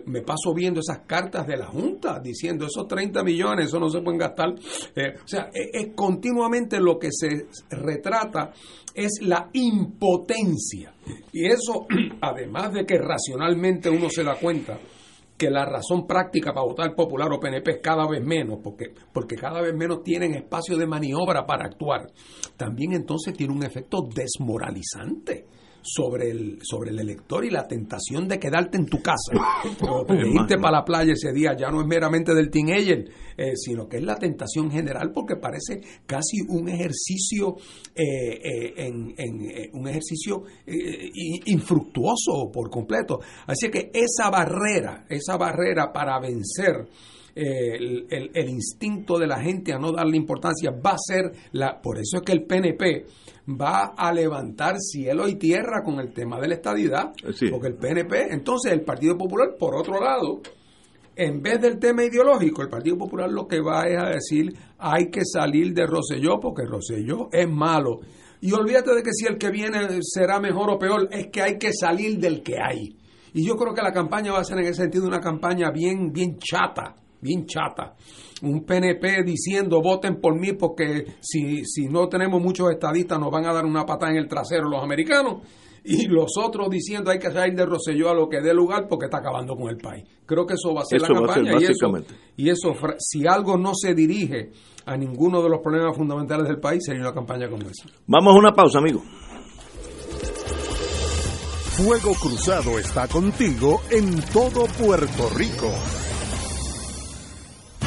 me, paso viendo esas cartas de la Junta diciendo esos 30 millones, eso no se pueden gastar. o sea, es continuamente lo que se retrata es la impotencia. Y eso, además de que racionalmente uno se da cuenta que la razón práctica para votar popular o PNP es cada vez menos, porque, porque cada vez menos tienen espacio de maniobra para actuar, también entonces tiene un efecto desmoralizante. Sobre el, sobre el elector y la tentación de quedarte en tu casa o de irte para la playa ese día ya no es meramente del teenager, eh, sino que es la tentación general porque parece casi un ejercicio eh, eh, en, un ejercicio infructuoso por completo. Así que esa barrera, esa barrera para vencer el, el, instinto de la gente a no darle importancia va a ser la por eso es que el PNP va a levantar cielo y tierra con el tema de la estadidad, porque el PNP, entonces el Partido Popular, por otro lado, en vez del tema ideológico, el Partido Popular lo que va es a decir hay que salir de Roselló porque Roselló es malo. Y olvídate de que si el que viene será mejor o peor, es que hay que salir del que hay. Y yo creo que la campaña va a ser en ese sentido una campaña bien, bien chata, bien chata un PNP diciendo voten por mí porque si, si no tenemos muchos estadistas nos van a dar una patada en el trasero los americanos y los otros diciendo hay que salir de Roselló a lo que dé lugar porque está acabando con el país. Creo que eso va a ser la campaña y, eso, y eso, si algo no se dirige a ninguno de los problemas fundamentales del país, sería una campaña como esa. Vamos a una pausa, amigo. Fuego Cruzado está contigo en todo Puerto Rico.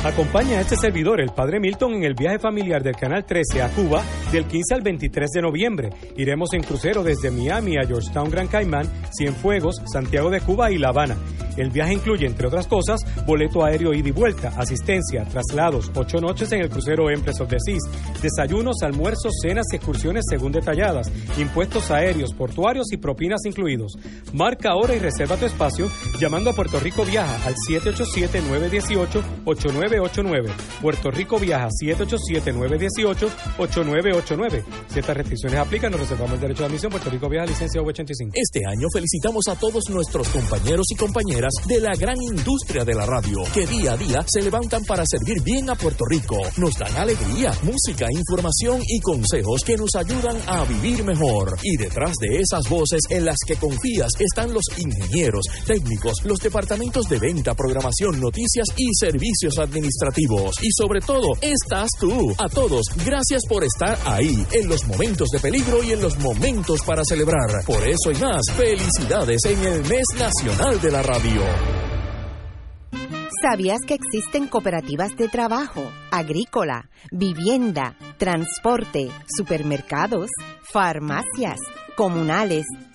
Acompaña a este servidor, el Padre Milton, en el viaje familiar del Canal 13 a Cuba del 15 al 23 de noviembre. Iremos en crucero desde Miami a Georgetown, Gran Caimán, Cienfuegos, Santiago de Cuba y La Habana. El viaje incluye, entre otras cosas, boleto aéreo ida y vuelta, asistencia, traslados, ocho noches en el crucero Empress of the Seas, desayunos, almuerzos, cenas y excursiones según detalladas, impuestos aéreos, portuarios y propinas incluidos. Marca ahora y reserva tu espacio llamando a Puerto Rico Viaja al 787-918-89 8989 Puerto Rico viaja 787-918-8989. Si estas restricciones aplican, nos reservamos el derecho de admisión. Puerto Rico viaja licencia V85. Este año felicitamos a todos nuestros compañeros y compañeras de la gran industria de la radio, que día a día se levantan para servir bien a Puerto Rico. Nos dan alegría, música, información y consejos que nos ayudan a vivir mejor. Y detrás de esas voces en las que confías están los ingenieros, técnicos, los departamentos de venta, programación, noticias y servicios administrativos administrativos. Y sobre todo, estás tú. A todos, gracias por estar ahí, en los momentos de peligro y en los momentos para celebrar. Por eso y más, felicidades en el mes nacional de la radio. ¿Sabías que existen cooperativas de trabajo, agrícola, vivienda, transporte, supermercados, farmacias, comunales,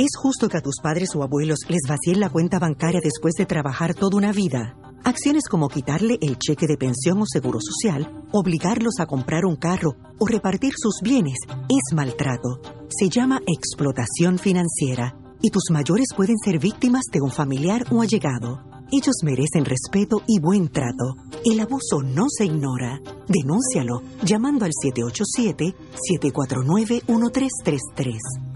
¿Es justo que a tus padres o abuelos les vacíen la cuenta bancaria después de trabajar toda una vida? Acciones como quitarle el cheque de pensión o seguro social, obligarlos a comprar un carro o repartir sus bienes es maltrato. Se llama explotación financiera y tus mayores pueden ser víctimas de un familiar o allegado. Ellos merecen respeto y buen trato. El abuso no se ignora. Denúncialo llamando al 787-749-1333.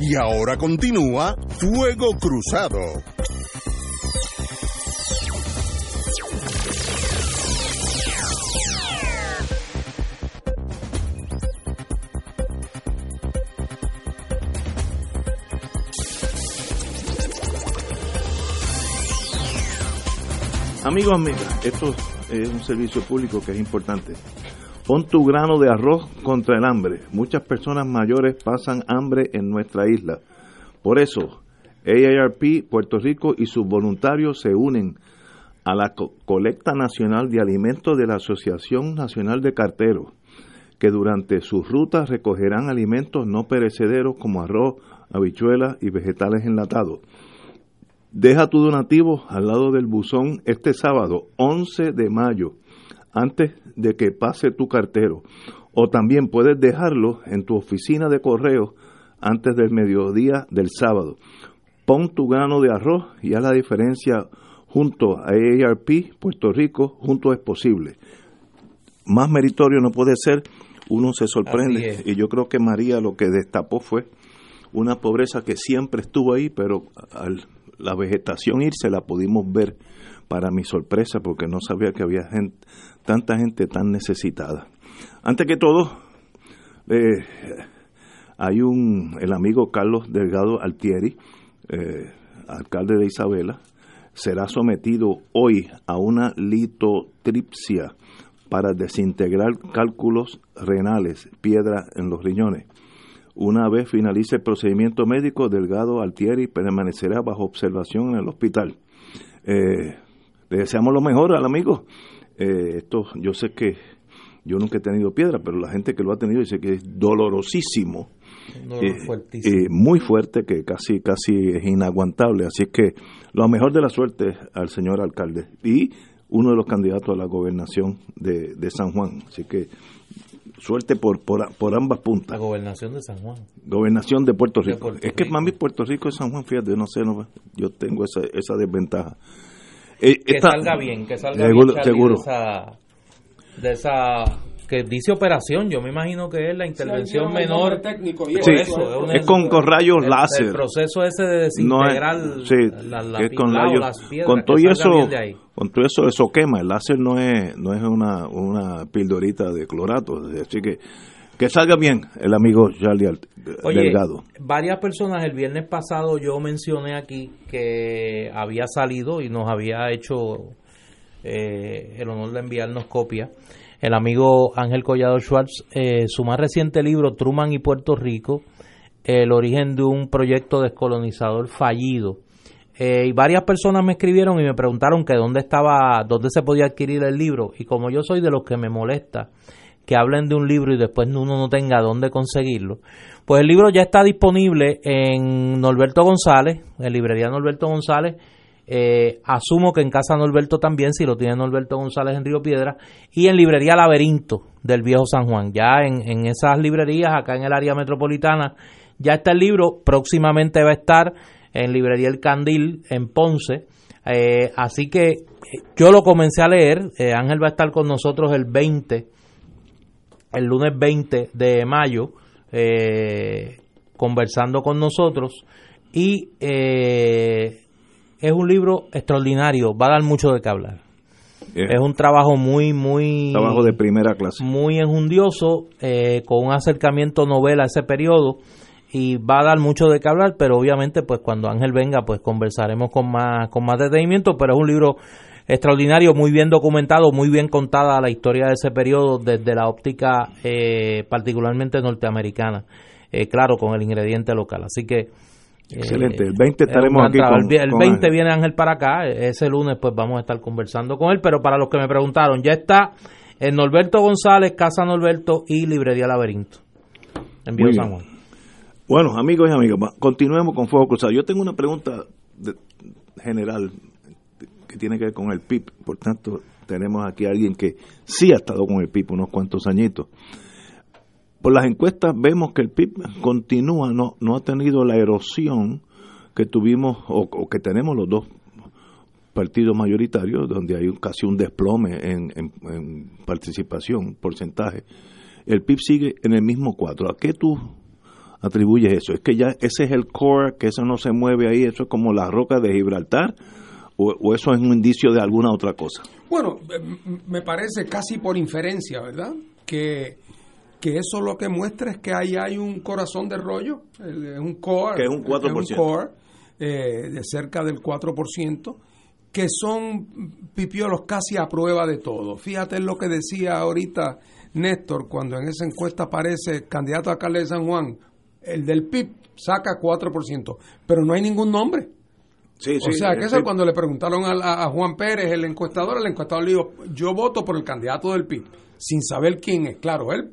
Y ahora continúa Fuego Cruzado. Amigos, amigas, esto es un servicio público que es importante. Pon tu grano de arroz contra el hambre. Muchas personas mayores pasan hambre en nuestra isla. Por eso, AARP Puerto Rico y sus voluntarios se unen a la colecta nacional de alimentos de la Asociación Nacional de Carteros, que durante sus rutas recogerán alimentos no perecederos como arroz, habichuelas y vegetales enlatados. Deja tu donativo al lado del buzón este sábado 11 de mayo, antes de que pase tu cartero. O también puedes dejarlo en tu oficina de correo antes del mediodía del sábado. Pon tu grano de arroz y haz la diferencia junto a AARP Puerto Rico, junto es posible. Más meritorio no puede ser, uno se sorprende. Y yo creo que María lo que destapó fue una pobreza que siempre estuvo ahí, pero al la vegetación irse la pudimos ver para mi sorpresa porque no sabía que había gente, tanta gente tan necesitada. Antes que todo, eh, hay un, el amigo Carlos Delgado Altieri, eh, alcalde de Isabela, será sometido hoy a una litotripsia para desintegrar cálculos renales, piedra en los riñones. Una vez finalice el procedimiento médico, Delgado Altieri permanecerá bajo observación en el hospital. Eh, le deseamos lo mejor al amigo. Eh, esto, yo sé que yo nunca he tenido piedra, pero la gente que lo ha tenido dice que es dolorosísimo. Eh, muy fuerte, que casi, casi es inaguantable. Así que lo mejor de la suerte al señor alcalde y uno de los candidatos a la gobernación de, de San Juan. Así que suerte por, por, ambas puntas. La gobernación de San Juan. Gobernación de Puerto Rico. es que mami Puerto Rico y San Juan, fíjate, no sé, no, yo tengo esa, esa desventaja. Eh, que salga bien, que salga bien seguro. De esa, que dice operación, yo me imagino que es la intervención menor. Técnico sí, es, con, con, rayos láser. El proceso ese de desintegrar sí, es con rayos, con todo eso, con todo eso eso quema. El láser no es no es una una pildorita de clorato, así que que salga bien el amigo Charlie Delgado. Varias personas el viernes pasado yo mencioné aquí que había salido y nos había hecho eh, el honor de enviarnos copia el amigo Ángel Collado Schwartz, eh, su más reciente libro, Truman y Puerto Rico, el origen de un proyecto descolonizador fallido. Eh, y varias personas me escribieron y me preguntaron que dónde estaba, dónde se podía adquirir el libro. Y como yo soy de los que me molesta que hablen de un libro y después uno no tenga dónde conseguirlo, pues el libro ya está disponible en Norberto González, en librería Norberto González, eh, asumo que en casa Norberto también, si lo tiene Norberto González en Río Piedra, y en librería Laberinto del Viejo San Juan. Ya en, esas librerías, acá en el área metropolitana, ya está el libro, próximamente va a estar en librería El Candil en Ponce. Eh, así que eh, yo lo comencé a leer, Ángel va a estar con nosotros el 20, el lunes 20 de mayo, conversando con nosotros y es un libro extraordinario, va a dar mucho de qué hablar. Es un trabajo muy, muy... Trabajo de primera clase. Muy enjundioso, eh, con un acercamiento novela a ese periodo y va a dar mucho de qué hablar, pero obviamente pues cuando Ángel venga pues conversaremos con más, con más detenimiento, pero es un libro extraordinario, muy bien documentado, muy bien contada la historia de ese periodo desde la óptica eh, particularmente norteamericana, eh, claro, con el ingrediente local. Así que Excelente, el 20 estaremos aquí. el 20 viene Ángel para acá, ese lunes pues vamos a estar conversando con él, pero para los que me preguntaron, ya está en Norberto González, Casa Norberto y Librería Laberinto, en Vío San Juan. Bueno, amigos y amigas, continuemos con Fuego Cruzado. Yo tengo una pregunta general que tiene que ver con el PIB, por tanto tenemos aquí a alguien que sí ha estado con el PIB unos cuantos añitos por las encuestas vemos que el PIB continúa, no, no ha tenido la erosión que tuvimos o, que tenemos los dos partidos mayoritarios, donde hay casi un desplome en, en, participación, porcentaje. El PIB sigue en el mismo cuadro. ¿A qué tú atribuyes eso? ¿Es que ya ese es el core, que eso no se mueve ahí, eso es como la roca de Gibraltar? ¿O, o eso es un indicio de alguna otra cosa? Bueno, me parece casi por inferencia, ¿verdad? Que que eso lo que muestra es que ahí hay un corazón de rollo, es un core, que es un 4%. core eh, de cerca del 4%, que son pipiolos casi a prueba de todo. Fíjate en lo que decía ahorita Néstor cuando en esa encuesta aparece candidato a alcalde de San Juan, el del PIB saca 4%, pero no hay ningún nombre. Sí, o sí, sea, que eh, eso sí. cuando le preguntaron a, a Juan Pérez, el encuestador, el encuestador le dijo, yo voto por el candidato del PIB, sin saber quién es. Claro, él,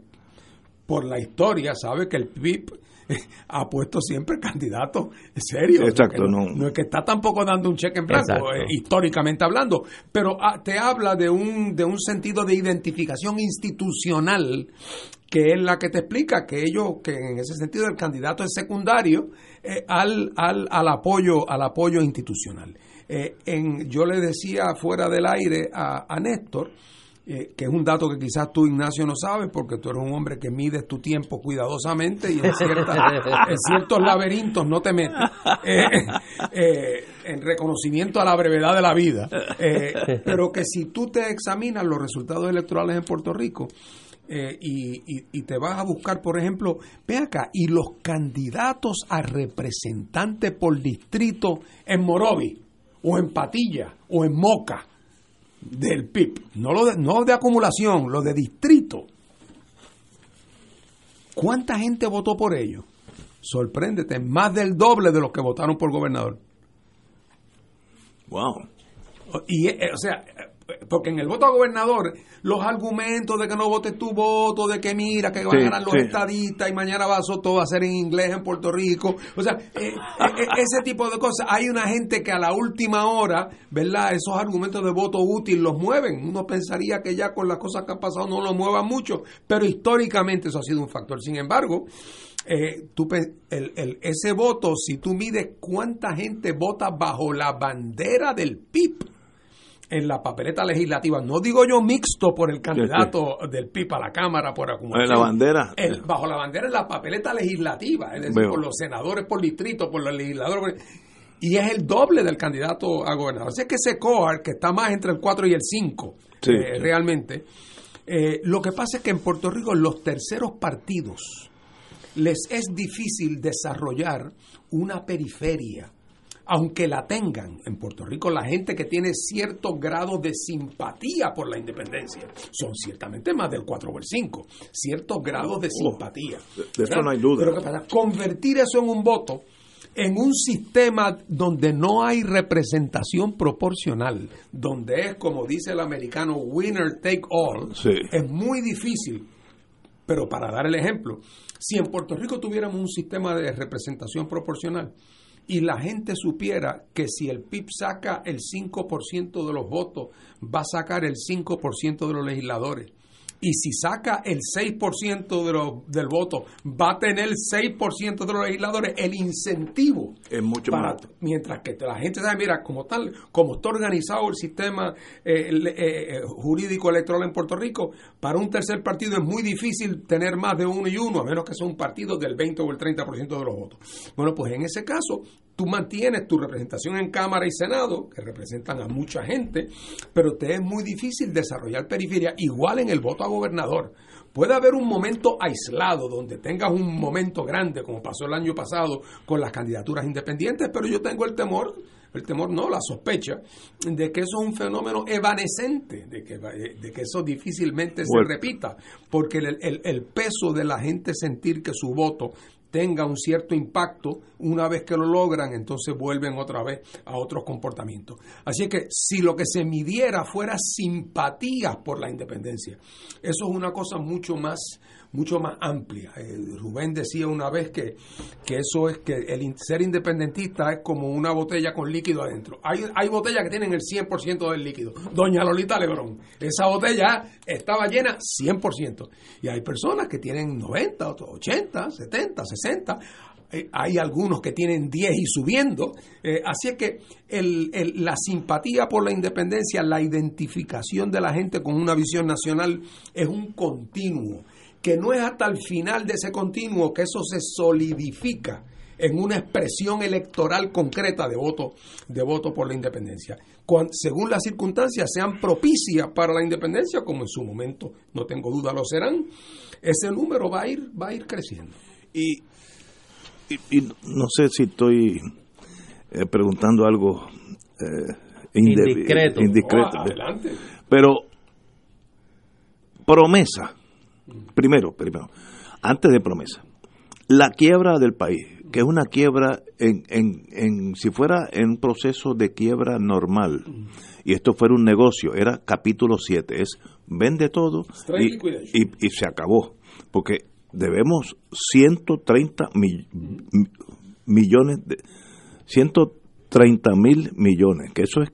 por la historia, sabe que el PIB ha puesto siempre candidatos serios. Exacto, no. no es que está tampoco dando un cheque en blanco, eh, históricamente hablando, pero ah, te habla de un, de un sentido de identificación institucional que es la que te explica que ellos, que en ese sentido el candidato es secundario eh, al, al, al apoyo, al apoyo institucional. Eh, en, yo le decía fuera del aire a, a Néstor, eh, que es un dato que quizás tú, Ignacio, no sabes, porque tú eres un hombre que mides tu tiempo cuidadosamente y en, en ciertos laberintos no te metes. Eh, eh, en reconocimiento a la brevedad de la vida. Pero que si tú te examinas los resultados electorales en Puerto Rico, eh, y, y- y te vas a buscar, por ejemplo, ve acá, y los candidatos a representante por distrito en Morovi, o en Patilla, o en Moca, del PIB, no, lo de, no de acumulación, lo de distrito. ¿Cuánta gente votó por ellos? Sorpréndete, más del doble de los que votaron por gobernador. Wow. Y, eh, o sea, porque en el voto a gobernador, los argumentos de que no votes tu voto, de que mira, que van Sí, a ganar los sí. estadistas y mañana va a todo va a ser en inglés en Puerto Rico. O sea, eh, eh, eh, ese tipo de cosas. Hay una gente que a la última hora, ¿verdad? Esos argumentos de voto útil los mueven. Uno pensaría que ya con las cosas que han pasado no los muevan mucho, pero históricamente eso ha sido un factor. Sin embargo, eh, tú el, el- ese voto, si tú mides cuánta gente vota bajo la bandera del PIB en la papeleta legislativa, no digo yo mixto por el candidato del PIB a la Cámara por acumulación. En la bandera. El- bajo la bandera en la papeleta legislativa, es decir, Veo. por los senadores por distrito, por los legisladores. Y es el doble del candidato a gobernador. Así que ese cohort, que está más entre el 4 y el 5, Sí. eh, realmente, eh, lo que pasa es que en Puerto Rico los terceros partidos les es difícil desarrollar una periferia, aunque la tengan. En Puerto Rico la gente que tiene cierto grado de simpatía por la independencia son ciertamente más del 4 o el 5, ciertos grados de simpatía. Oh, de eso no hay duda. Pero ¿qué pasa? Convertir eso en un voto en un sistema donde no hay representación proporcional, donde es como dice el americano winner take all, Sí. es muy difícil. Pero para dar el ejemplo, si en Puerto Rico tuviéramos un sistema de representación proporcional y la gente supiera que si el PIB saca el 5% de los votos, va a sacar el 5% de los legisladores. Y si saca el 6% de los, del voto, va a tener el 6% de los legisladores, el incentivo Es mucho para- más. mientras que la gente sabe, mira, como tal, como está organizado el sistema eh, eh, eh, jurídico electoral en Puerto Rico, para un tercer partido es muy difícil tener más de uno y uno, a menos que sea un partido del 20 o el 30% de los votos. Bueno, pues en ese caso, tú mantienes tu representación en Cámara y Senado, que representan a mucha gente, pero te es muy difícil desarrollar periferia, igual en el voto a gobernador. Puede haber un momento aislado donde tengas un momento grande, como pasó el año pasado con las candidaturas independientes, pero yo tengo el temor, el temor no, la sospecha, de que eso es un fenómeno evanescente, de que, de que eso difícilmente se repita, porque el, el- el peso de la gente sentir que su voto tenga un cierto impacto, una vez que lo logran, entonces vuelven otra vez a otros comportamientos. Así que si lo que se midiera fuera simpatía por la independencia, eso es una cosa mucho más mucho más amplia. Eh, Rubén decía una vez que, que eso es que el ser independentista es como una botella con líquido adentro. Hay, hay botellas que tienen el 100% del líquido. Doña Lolita Lebrón, esa botella estaba llena 100%. Y hay personas que tienen 90, otros 80, 70, 60. Eh, hay algunos que tienen 10 y subiendo. Eh, así es que el- el- la simpatía por la independencia, la identificación de la gente con una visión nacional es un continuo, que no es hasta el final de ese continuo que eso se solidifica en una expresión electoral concreta de voto, de voto por la independencia. Cuan- según las circunstancias sean propicias para la independencia, como en su momento, no tengo duda, lo serán, ese número va a ir, va a ir creciendo. Y, y, y no sé si estoy eh, preguntando algo eh, Indiscreto. indiscreto. Oh, adelante. Pero promesa, primero, primero, antes de promesa, La quiebra del país, que es una quiebra en, en, en si fuera en un proceso de quiebra normal y esto fuera un negocio, era capítulo 7, es vende todo y, y, y se acabó, porque debemos 130 mil, millones de 130 mil millones, que eso es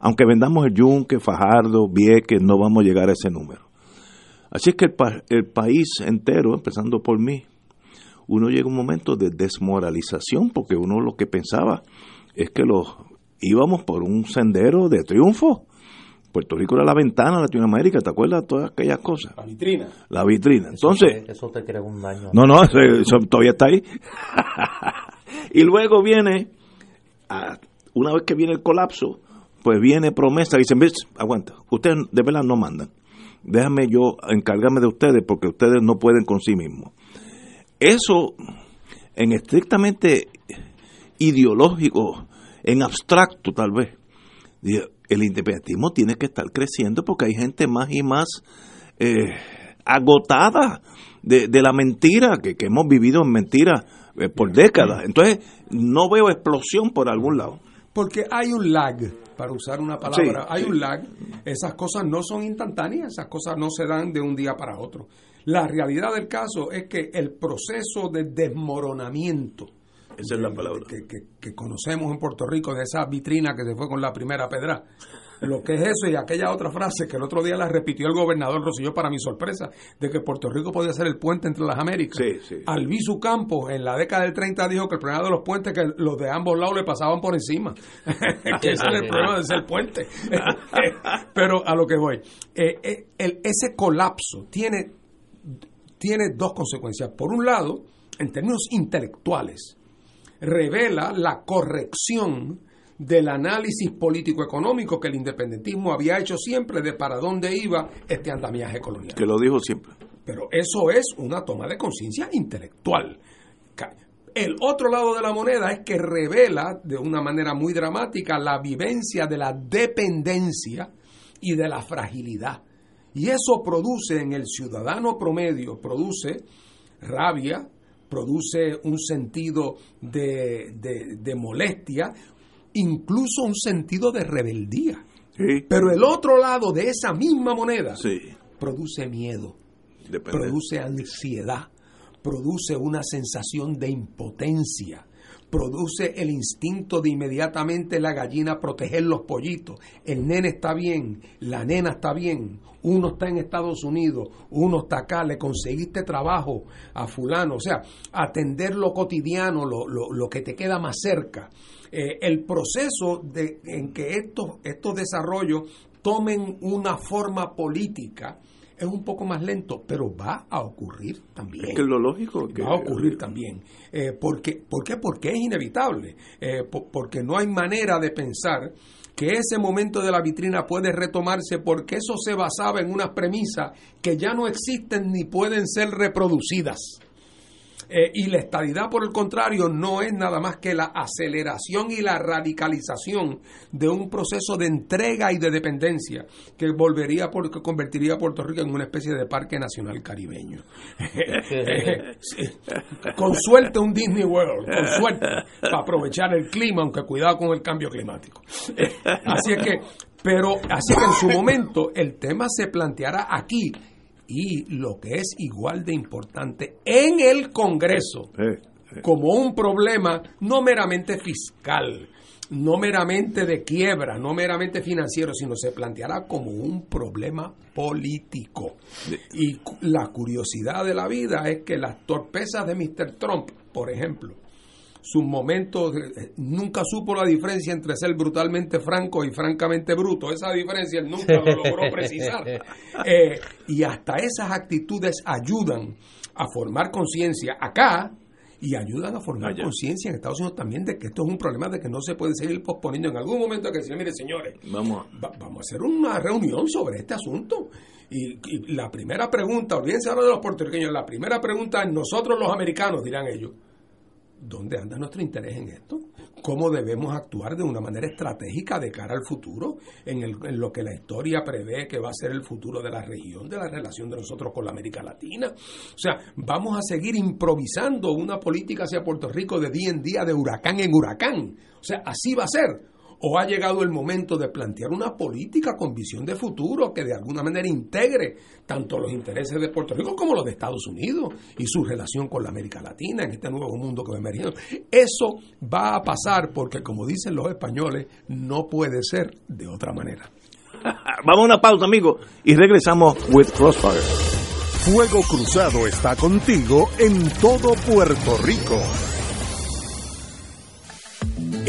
aunque vendamos el Yunque, Fajardo, Vieques, no vamos a llegar a ese número. Así es que el, el país entero, empezando por mí, uno llega a un momento de desmoralización porque uno lo que pensaba es que los íbamos por un sendero de triunfo. Puerto Rico era la ventana de Latinoamérica, ¿te acuerdas? Todas aquellas cosas. La vitrina. La vitrina. Entonces. Eso te, eso te crea un daño. No, no, eso, todavía está ahí. y luego viene, a, una vez que viene el colapso, pues viene promesa y dicen, ¿ves? aguanta, ustedes de verdad no mandan. Déjame yo encargarme de ustedes porque ustedes no pueden con sí mismos. Eso, en estrictamente ideológico, en abstracto tal vez, el independentismo tiene que estar creciendo porque hay gente más y más eh, agotada de, de, la mentira, que, que, hemos vivido en mentira eh, por décadas. Entonces, no veo explosión por algún lado. Porque hay un lag, para usar una palabra, sí, hay sí. un lag. Esas cosas no son instantáneas, esas cosas no se dan de un día para otro. La realidad del caso es que el proceso de desmoronamiento esa es la palabra. Que, que, que, conocemos en Puerto Rico, de esa vitrina que se fue con la primera pedra. Lo que es eso y aquella otra frase que el otro día la repitió el gobernador Rosselló para mi sorpresa, de que Puerto Rico podía ser el puente entre las Américas. Sí, sí. Albizu Campos en la década del 30 dijo que el problema de los puentes que los de ambos lados le pasaban por encima. que ese era el problema de ser puente. Pero a lo que voy, eh, eh, el, ese colapso tiene, tiene dos consecuencias. Por un lado, en términos intelectuales, revela la corrección del análisis político-económico que el independentismo había hecho siempre de para dónde iba este andamiaje colonial. Que lo dijo siempre. Pero eso es una toma de conciencia intelectual. El otro lado de la moneda es que revela de una manera muy dramática la vivencia de la dependencia y de la fragilidad. Y eso produce en el ciudadano promedio, produce rabia, produce un sentido de, de, de, molestia, incluso un sentido de rebeldía. Sí. Pero el otro lado de esa misma moneda sí. produce miedo, Depende. produce ansiedad, produce una sensación de impotencia, produce el instinto de inmediatamente la gallina proteger los pollitos. El nene está bien, la nena está bien, uno está en Estados Unidos, uno está acá, le conseguiste trabajo a fulano, o sea, atender lo cotidiano, lo, lo, lo que te queda más cerca. Eh, el proceso de, en que estos, estos desarrollos tomen una forma política, es un poco más lento, pero va a ocurrir también. Es que lo lógico. Que... Va a ocurrir también. Eh, porque, ¿Por qué? Porque es inevitable. Eh, porque no hay manera de pensar que ese momento de la vitrina puede retomarse porque eso se basaba en unas premisas que ya no existen ni pueden ser reproducidas. Eh, y la estadidad, por el contrario, no es nada más que la aceleración y la radicalización de un proceso de entrega y de dependencia que volvería por, que convertiría a Puerto Rico en una especie de parque nacional caribeño. con suerte un Disney World, con suerte, para aprovechar el clima, aunque cuidado con el cambio climático. así es que, pero así que en su momento el tema se planteará aquí y lo que es igual de importante en el Congreso eh, eh. como un problema no meramente fiscal, no meramente de quiebra, no meramente financiero, sino se planteará como un problema político. Y la curiosidad de la vida es que las torpezas de Mr. Trump, por ejemplo, sus momentos, nunca supo la diferencia entre ser brutalmente franco y francamente bruto. Esa diferencia él nunca lo logró precisar. Eh, y hasta esas actitudes ayudan a formar conciencia acá y ayudan a formar conciencia en Estados Unidos también de que esto es un problema de que no se puede seguir posponiendo. En algún momento que decir, mire señores, vamos a, va, vamos a hacer una reunión sobre este asunto. Y, y la primera pregunta, olvídense ahora de los puertorriqueños, la primera pregunta, nosotros los americanos, dirán ellos, ¿dónde anda nuestro interés en esto? ¿Cómo debemos actuar de una manera estratégica de cara al futuro, en, lo que la historia prevé que va a ser el futuro de la región, de la relación de nosotros con la América Latina? O sea, vamos a seguir improvisando una política hacia Puerto Rico de día en día, de huracán en huracán. O sea, así va a ser ¿O ha llegado el momento de plantear una política con visión de futuro que de alguna manera integre tanto los intereses de Puerto Rico como los de Estados Unidos y su relación con la América Latina en este nuevo mundo que va emergiendo? Eso va a pasar porque, como dicen los españoles, no puede ser de otra manera. Vamos a una pausa, amigos, y regresamos with Crossfire. Fuego Cruzado está contigo en todo Puerto Rico.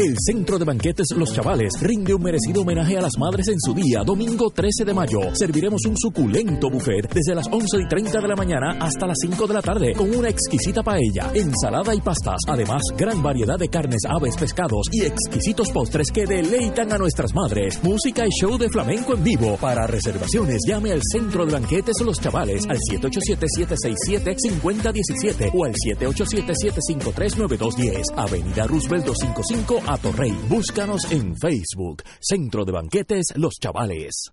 El Centro de Banquetes Los Chavales rinde un merecido homenaje a las madres en su día, domingo 13 de mayo. Serviremos un suculento buffet desde las 11 y 30 de la mañana hasta las 5 de la tarde, con una exquisita paella, ensalada y pastas. Además, gran variedad de carnes, aves, pescados y exquisitos postres que deleitan a nuestras madres. Música y show de flamenco en vivo. Para reservaciones, llame al Centro de Banquetes Los Chavales al 787-767-5017 o al 787-753-9210. Avenida Roosevelt 255 a Torrey. Búscanos en Facebook, Centro de Banquetes Los Chavales.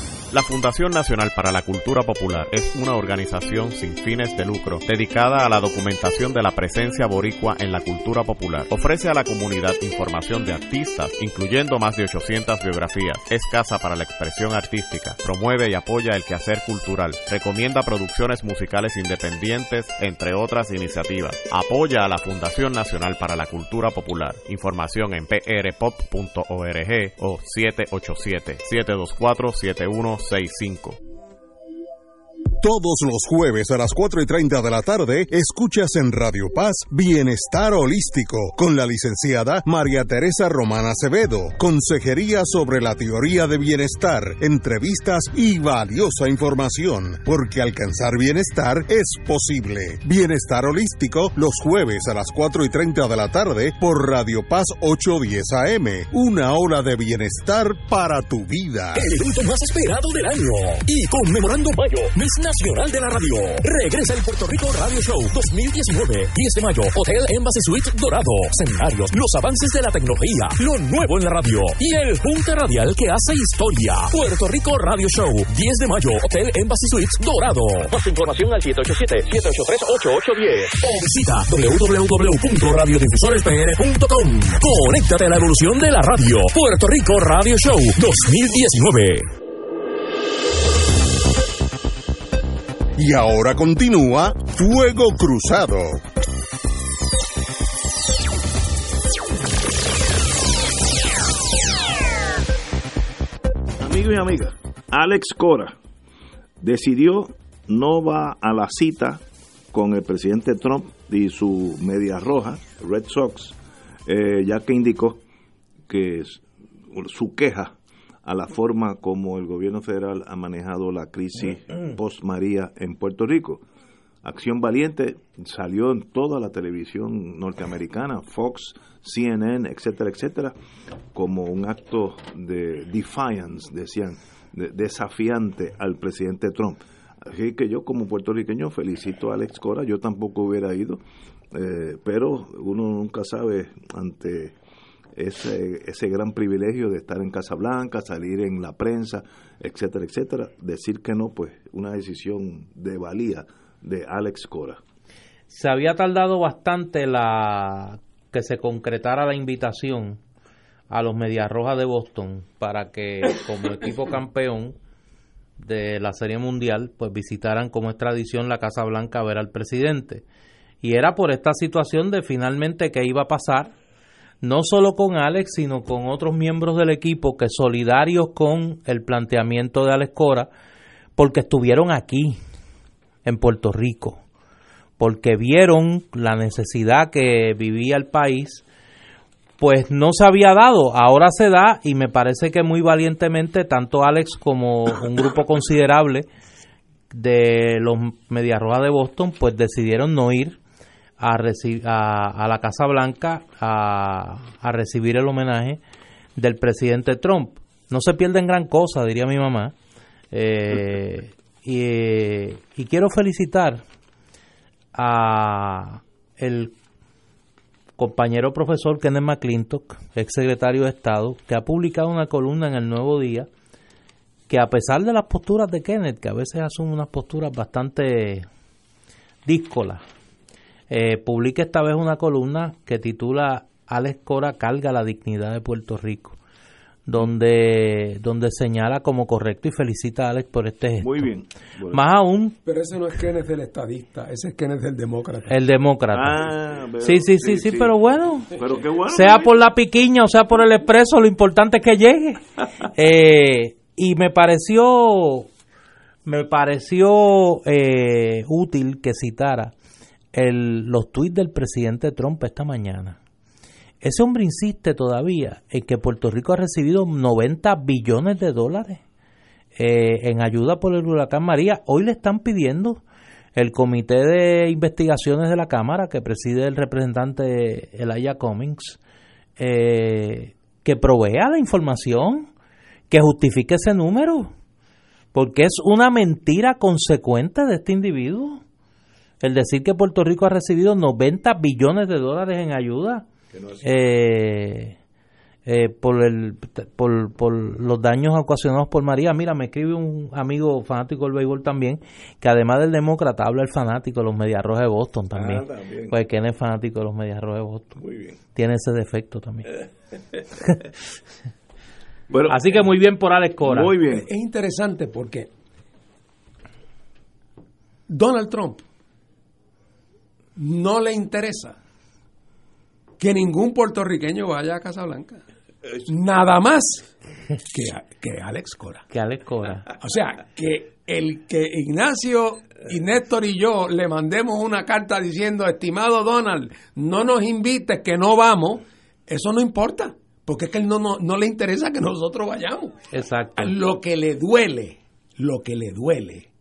La Fundación Nacional para la Cultura Popular es una organización sin fines de lucro dedicada a la documentación de la presencia boricua en la cultura popular. Ofrece a la comunidad información de artistas, incluyendo más de 800 biografías. Es casa para la expresión artística. Promueve y apoya el quehacer cultural. Recomienda producciones musicales independientes, entre otras iniciativas. Apoya a la Fundación Nacional para la Cultura Popular. Información en prpop.org o 787 724 71 65 Todos los jueves a las 4 y 30 de la tarde, escuchas en Radio Paz Bienestar Holístico con la licenciada María Teresa Romana Acevedo. Consejería sobre la teoría de bienestar, entrevistas y valiosa información, porque alcanzar bienestar es posible. Bienestar Holístico los jueves a las 4 y 30 de la tarde por Radio Paz 810 AM. Una hora de bienestar para tu vida. El evento más esperado del año y conmemorando mayo, Nacional de la Radio. Regresa el Puerto Rico Radio Show 2019, 10 de mayo, Hotel Embassy Suite Dorado. Seminarios, los avances de la tecnología, lo nuevo en la radio y el Junta Radial que hace historia. Puerto Rico Radio Show, 10 de mayo, Hotel Embassy Suites Dorado. Más información al 787-783-8810 o visita www.radiodifusorespr.com. Conéctate a la evolución de la radio. Puerto Rico Radio Show 2019. Y ahora continúa Fuego Cruzado. Amigos y amigas, Alex Cora decidió no va a la cita con el presidente Trump y su media roja, Red Sox, eh, ya que indicó que su queja a la forma como el gobierno federal ha manejado la crisis post María en Puerto Rico. Acción Valiente salió en toda la televisión norteamericana, Fox, CNN, etcétera, etcétera, como un acto de defiance, decían, desafiante al presidente Trump. Así que yo como puertorriqueño felicito a Alex Cora, yo tampoco hubiera ido, eh, pero uno nunca sabe ante ese, ese gran privilegio de estar en Casa Blanca, salir en la prensa, etcétera, etcétera, decir que no, pues una decisión de valía de Alex Cora. Se había tardado bastante la que se concretara la invitación a los Medias Rojas de Boston para que como equipo campeón de la Serie Mundial pues visitaran como es tradición la Casa Blanca a ver al presidente. Y era por esta situación de finalmente que iba a pasar no solo con Alex, sino con otros miembros del equipo que solidarios con el planteamiento de Alex Cora, porque estuvieron aquí, en Puerto Rico, porque vieron la necesidad que vivía el país, pues no se había dado, ahora se da y me parece que muy valientemente tanto Alex como un grupo considerable de los Mediarrojas de Boston, pues decidieron no ir a, a, la Casa Blanca a, recibir el homenaje del presidente Trump. No se pierden gran cosa, diría mi mamá. Eh, y, y, quiero felicitar a el compañero profesor Kenneth McClintock, ex secretario de Estado, que ha publicado una columna en el Nuevo Día que a pesar de las posturas de Kenneth, que a veces asume unas posturas bastante díscolas, eh, publica esta vez una columna que titula Alex Cora carga la dignidad de Puerto Rico, donde, donde señala como correcto y felicita a Alex por este gesto. Muy bien. Más aún... Pero ese no es Kenneth el estadista, ese es Kenneth el demócrata. El demócrata. Ah, sí, sí, sí, sí, pero bueno. Sea por la piquiña o sea por el expreso, lo importante es que llegue. eh, y me pareció me pareció eh, útil que citara el, los tuits del presidente Trump esta mañana. Ese hombre insiste todavía en que Puerto Rico ha recibido 90 billones de dólares eh, en ayuda por el huracán María. Hoy le están pidiendo el comité de investigaciones de la Cámara que preside el representante Elijah Cummings eh, que provea la información, que justifique ese número, porque es una mentira consecuente de este individuo el decir que Puerto Rico ha recibido 90 billones de dólares en ayuda eh, eh, por, el, por, por, los daños ocasionados por María. Mira, me escribe un amigo fanático del béisbol también, que además del demócrata habla el fanático de los Medias Rojas de Boston también. Ah, Pues quién es fanático de los Medias Rojas de Boston. Tiene ese defecto también. bueno, Así que muy bien por Alex Cora. Muy bien. Es interesante porque Donald Trump no le interesa que ningún puertorriqueño vaya a Casablanca. Nada más que, que Alex Cora. Que Alex Cora. O sea, que el que Ignacio y Néstor y yo le mandemos una carta diciendo, estimado Donald, no nos invites, que no vamos, eso no importa, porque es que él no, no, no le interesa que nosotros vayamos. Exacto. Lo que le duele, lo que le duele.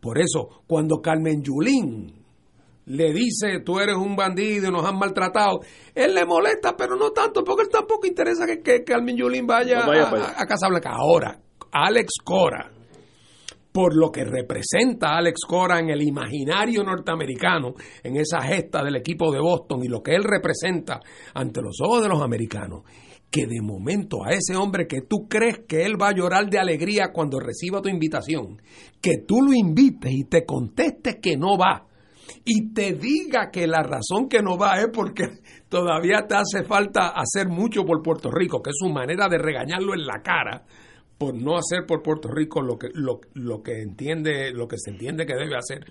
Por eso, cuando Carmen Yulín le dice tú eres un bandido y nos han maltratado, él le molesta, pero no tanto, porque él tampoco interesa que, que Carmen Yulín vaya, a, a, Casablanca. Ahora, Alex Cora, por lo que representa Alex Cora en el imaginario norteamericano, en esa gesta del equipo de Boston y lo que él representa ante los ojos de los americanos, que de momento a ese hombre que tú crees que él va a llorar de alegría cuando reciba tu invitación, que tú lo invites y te contestes que no va y te diga que la razón que no va es porque todavía te hace falta hacer mucho por Puerto Rico, que es su manera de regañarlo en la cara por no hacer por Puerto Rico lo que, lo, lo que entiende, lo que se entiende que debe hacer.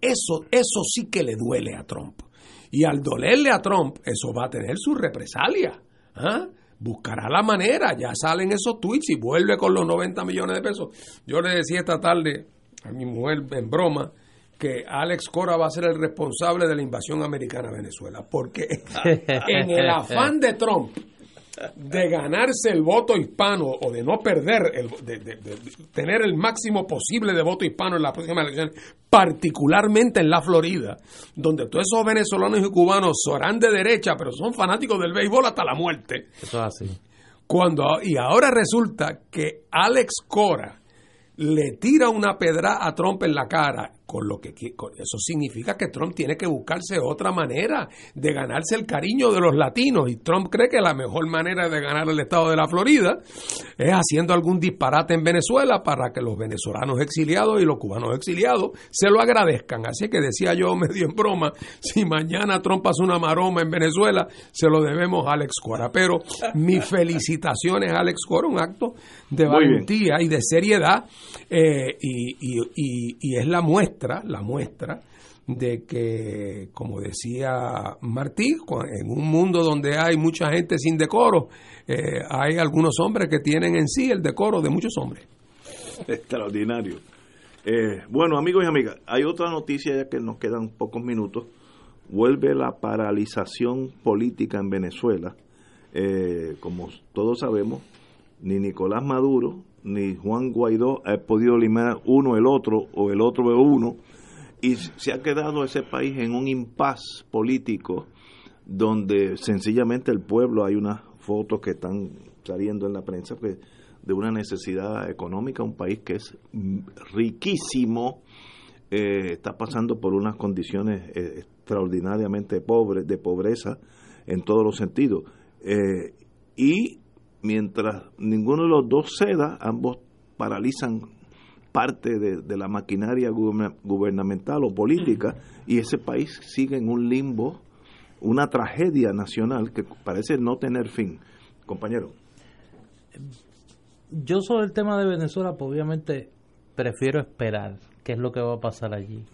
Eso, eso sí que le duele a Trump. Y al dolerle a Trump, eso va a tener su represalia. ¿ah? Buscará la manera, ya salen esos tweets y vuelve con los 90 millones de pesos. Yo le decía esta tarde a mi mujer en broma, que Alex Cora va a ser el responsable de la invasión americana a Venezuela, porque en el afán de Trump de ganarse el voto hispano o de no perder, el, de, de, de, tener el máximo posible de voto hispano en la próxima elección, particularmente en la Florida, donde todos esos venezolanos y cubanos serán de derecha, pero son fanáticos del béisbol hasta la muerte. Eso es así. Cuando, y ahora resulta que Alex Cora le tira una pedra a Trump en la cara con lo que eso significa que Trump tiene que buscarse otra manera de ganarse el cariño de los latinos y Trump cree que la mejor manera de ganar el estado de la Florida es haciendo algún disparate en Venezuela para que los venezolanos exiliados y los cubanos exiliados se lo agradezcan. Así que decía yo medio en broma, si mañana Trump hace una maroma en Venezuela, se lo debemos a Alex Cora. Pero mis felicitaciones a Alex Cora, un acto de valentía y de seriedad eh, y, y, y, y es la muestra la muestra de que, como decía Martí, en un mundo donde hay mucha gente sin decoro, eh, hay algunos hombres que tienen en sí el decoro de muchos hombres. Extraordinario. Eh, bueno, amigos y amigas, hay otra noticia ya que nos quedan pocos minutos. Vuelve la paralización política en Venezuela. Eh, como todos sabemos, ni Nicolás Maduro ni Juan Guaidó ha podido eliminar uno el otro o el otro el uno y se ha quedado ese país en un impas político donde sencillamente el pueblo hay unas fotos que están saliendo en la prensa que de una necesidad económica un país que es riquísimo eh, está pasando por unas condiciones eh, extraordinariamente pobres de pobreza en todos los sentidos. Eh, y mientras ninguno de los dos ceda, ambos paralizan parte de, la maquinaria gubernamental o política y ese país sigue en un limbo, una tragedia nacional que parece no tener fin. Compañero. Yo sobre el tema de Venezuela, pues obviamente prefiero esperar qué es lo que va a pasar allí.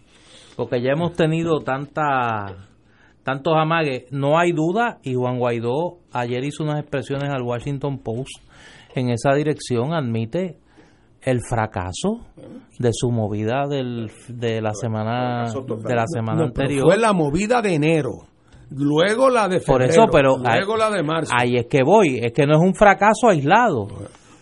Porque ya hemos tenido tanta tantos amagues, no hay duda, y Juan Guaidó ayer hizo unas expresiones al Washington Post en esa dirección, admite el fracaso de su movida del, de la semana de la semana anterior. Fue la movida de enero. Luego la de febrero, Por eso, pero luego ahí, la de marzo. Ahí es que voy, es que no es un fracaso aislado.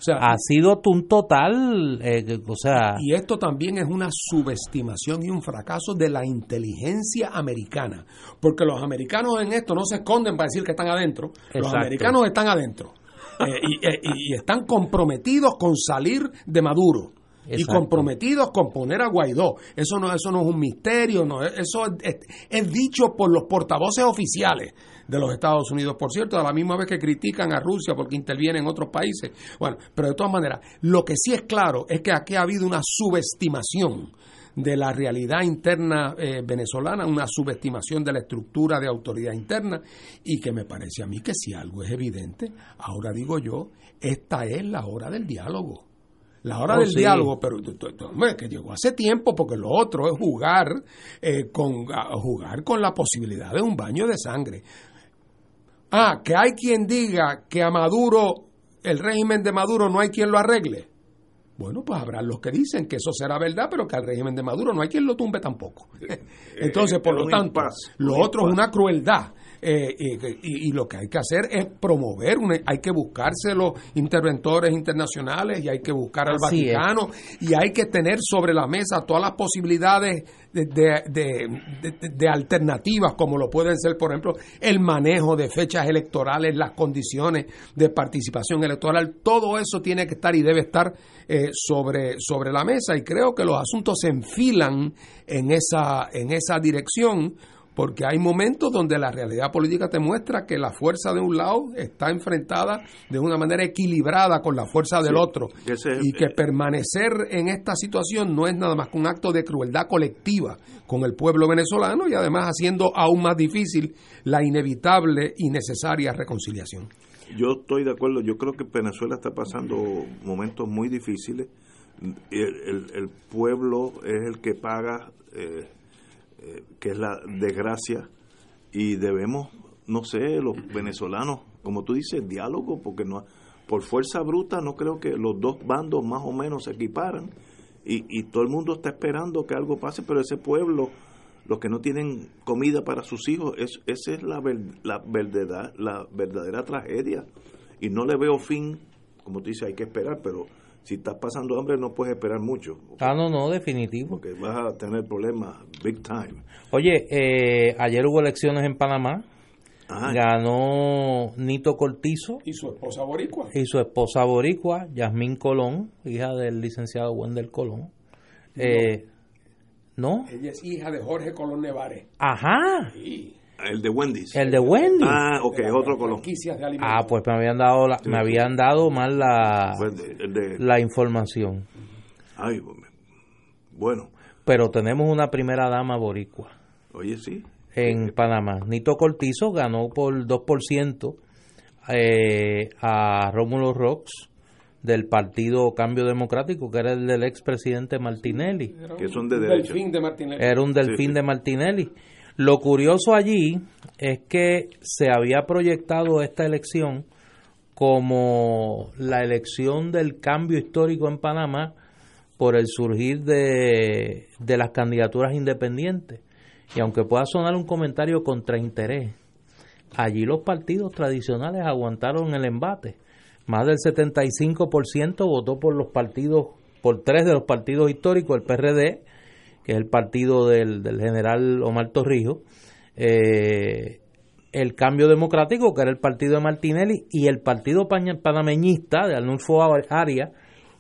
Sea, ha sido un total, eh, o sea... Y esto también es una subestimación y un fracaso de la inteligencia americana, porque los americanos en esto no se esconden para decir que están adentro, Exacto. los americanos están adentro eh, y, eh, y, están comprometidos con salir de Maduro. Exacto. y comprometidos con poner a Guaidó. Eso no, eso no es un misterio, no, eso es, es, es dicho por los portavoces oficiales de los Estados Unidos, por cierto, a la misma vez que critican a Rusia porque interviene en otros países. Bueno, pero de todas maneras, lo que sí es claro es que aquí ha habido una subestimación de la realidad interna eh, venezolana, una subestimación de la estructura de autoridad interna y que me parece a mí que si algo es evidente, ahora digo yo, esta es la hora del diálogo la hora oh, del sí. diálogo, pero hombre, que llegó hace tiempo porque lo otro es jugar eh, con jugar con la posibilidad de un baño de sangre. Ah, que hay quien diga que a Maduro, el régimen de Maduro, no hay quien lo arregle. Bueno, pues habrá los que dicen que eso será verdad, pero que al régimen de Maduro no hay quien lo tumbe tampoco. Entonces, por lo tanto, lo otro es una crueldad. Eh, y, y, lo que hay que hacer es promover, una, hay que buscarse los interventores internacionales y hay que buscar al Así Vaticano es. y hay que tener sobre la mesa todas las posibilidades de, de, de, de, alternativas, como lo pueden ser, por ejemplo, el manejo de fechas electorales, las condiciones de participación electoral, todo eso tiene que estar y debe estar eh, sobre, sobre la mesa y creo que los asuntos se enfilan en esa, en esa dirección porque hay momentos donde la realidad política te muestra que la fuerza de un lado está enfrentada de una manera equilibrada con la fuerza del sí, otro. ese, y que eh, permanecer en esta situación no es nada más que un acto de crueldad colectiva con el pueblo venezolano y además haciendo aún más difícil la inevitable y necesaria reconciliación. Yo estoy de acuerdo, yo creo que Venezuela está pasando momentos muy difíciles, el, el, el pueblo es el que paga... Eh, eh, que es la desgracia, y debemos, no sé, los venezolanos, como tú dices, diálogo, porque no por fuerza bruta no creo que los dos bandos más o menos se equiparan, y, y todo el mundo está esperando que algo pase, pero ese pueblo, los que no tienen comida para sus hijos, es, esa es la, la, verdadera, la verdadera tragedia. Y no le veo fin, como tú dices, hay que esperar, pero si estás pasando hambre no puedes esperar mucho. Ah, no, no, definitivo. Porque vas a tener problemas big time. Oye, eh, ayer hubo elecciones en Panamá. Ganó Nito Cortizo. Y su esposa boricua. Y su esposa boricua, Yasmín Colón, hija del licenciado Wendel Colón. Eh, ¿No? Ella es hija de Jorge Colón Nevares. Ajá. El de Wendy's. El de Wendy's. Ah, ok, otro colón. Ah, pues me habían dado, me habían dado mal la, la información. Ay, bueno. Pero tenemos una primera dama boricua. Oye, sí. En Panamá. Nito Cortizo ganó por 2% eh, a Rómulo Rox del Partido Cambio Democrático, que era el del expresidente Martinelli. Que son de derecha. de Martinelli. Era un delfín de Martinelli. Lo curioso allí es que se había proyectado esta elección como la elección del cambio histórico en Panamá por el surgir de, de las candidaturas independientes. Y aunque pueda sonar un comentario contra interés, allí los partidos tradicionales aguantaron el embate. Más del 75% votó por los partidos, por tres de los partidos históricos, el PRD, que es el partido del, general Omar Torrijos, eh, el Cambio Democrático, que era el partido de Martinelli, y el partido panameñista de Arnulfo Arias,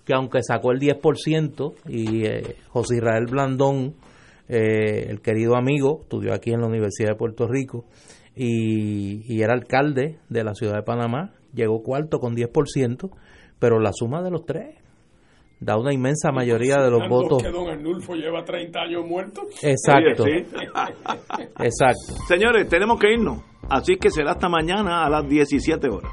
que aunque sacó el 10%, y eh, José Israel Blandón, eh, el querido amigo, estudió aquí en la Universidad de Puerto Rico, y, y era alcalde de la ciudad de Panamá, llegó cuarto con 10%, pero la suma de los tres da una inmensa mayoría de los votos. que don Arnulfo lleva 30 años muerto. Exacto. Exacto. Señores, tenemos que irnos. Así que será hasta mañana a las 17 horas.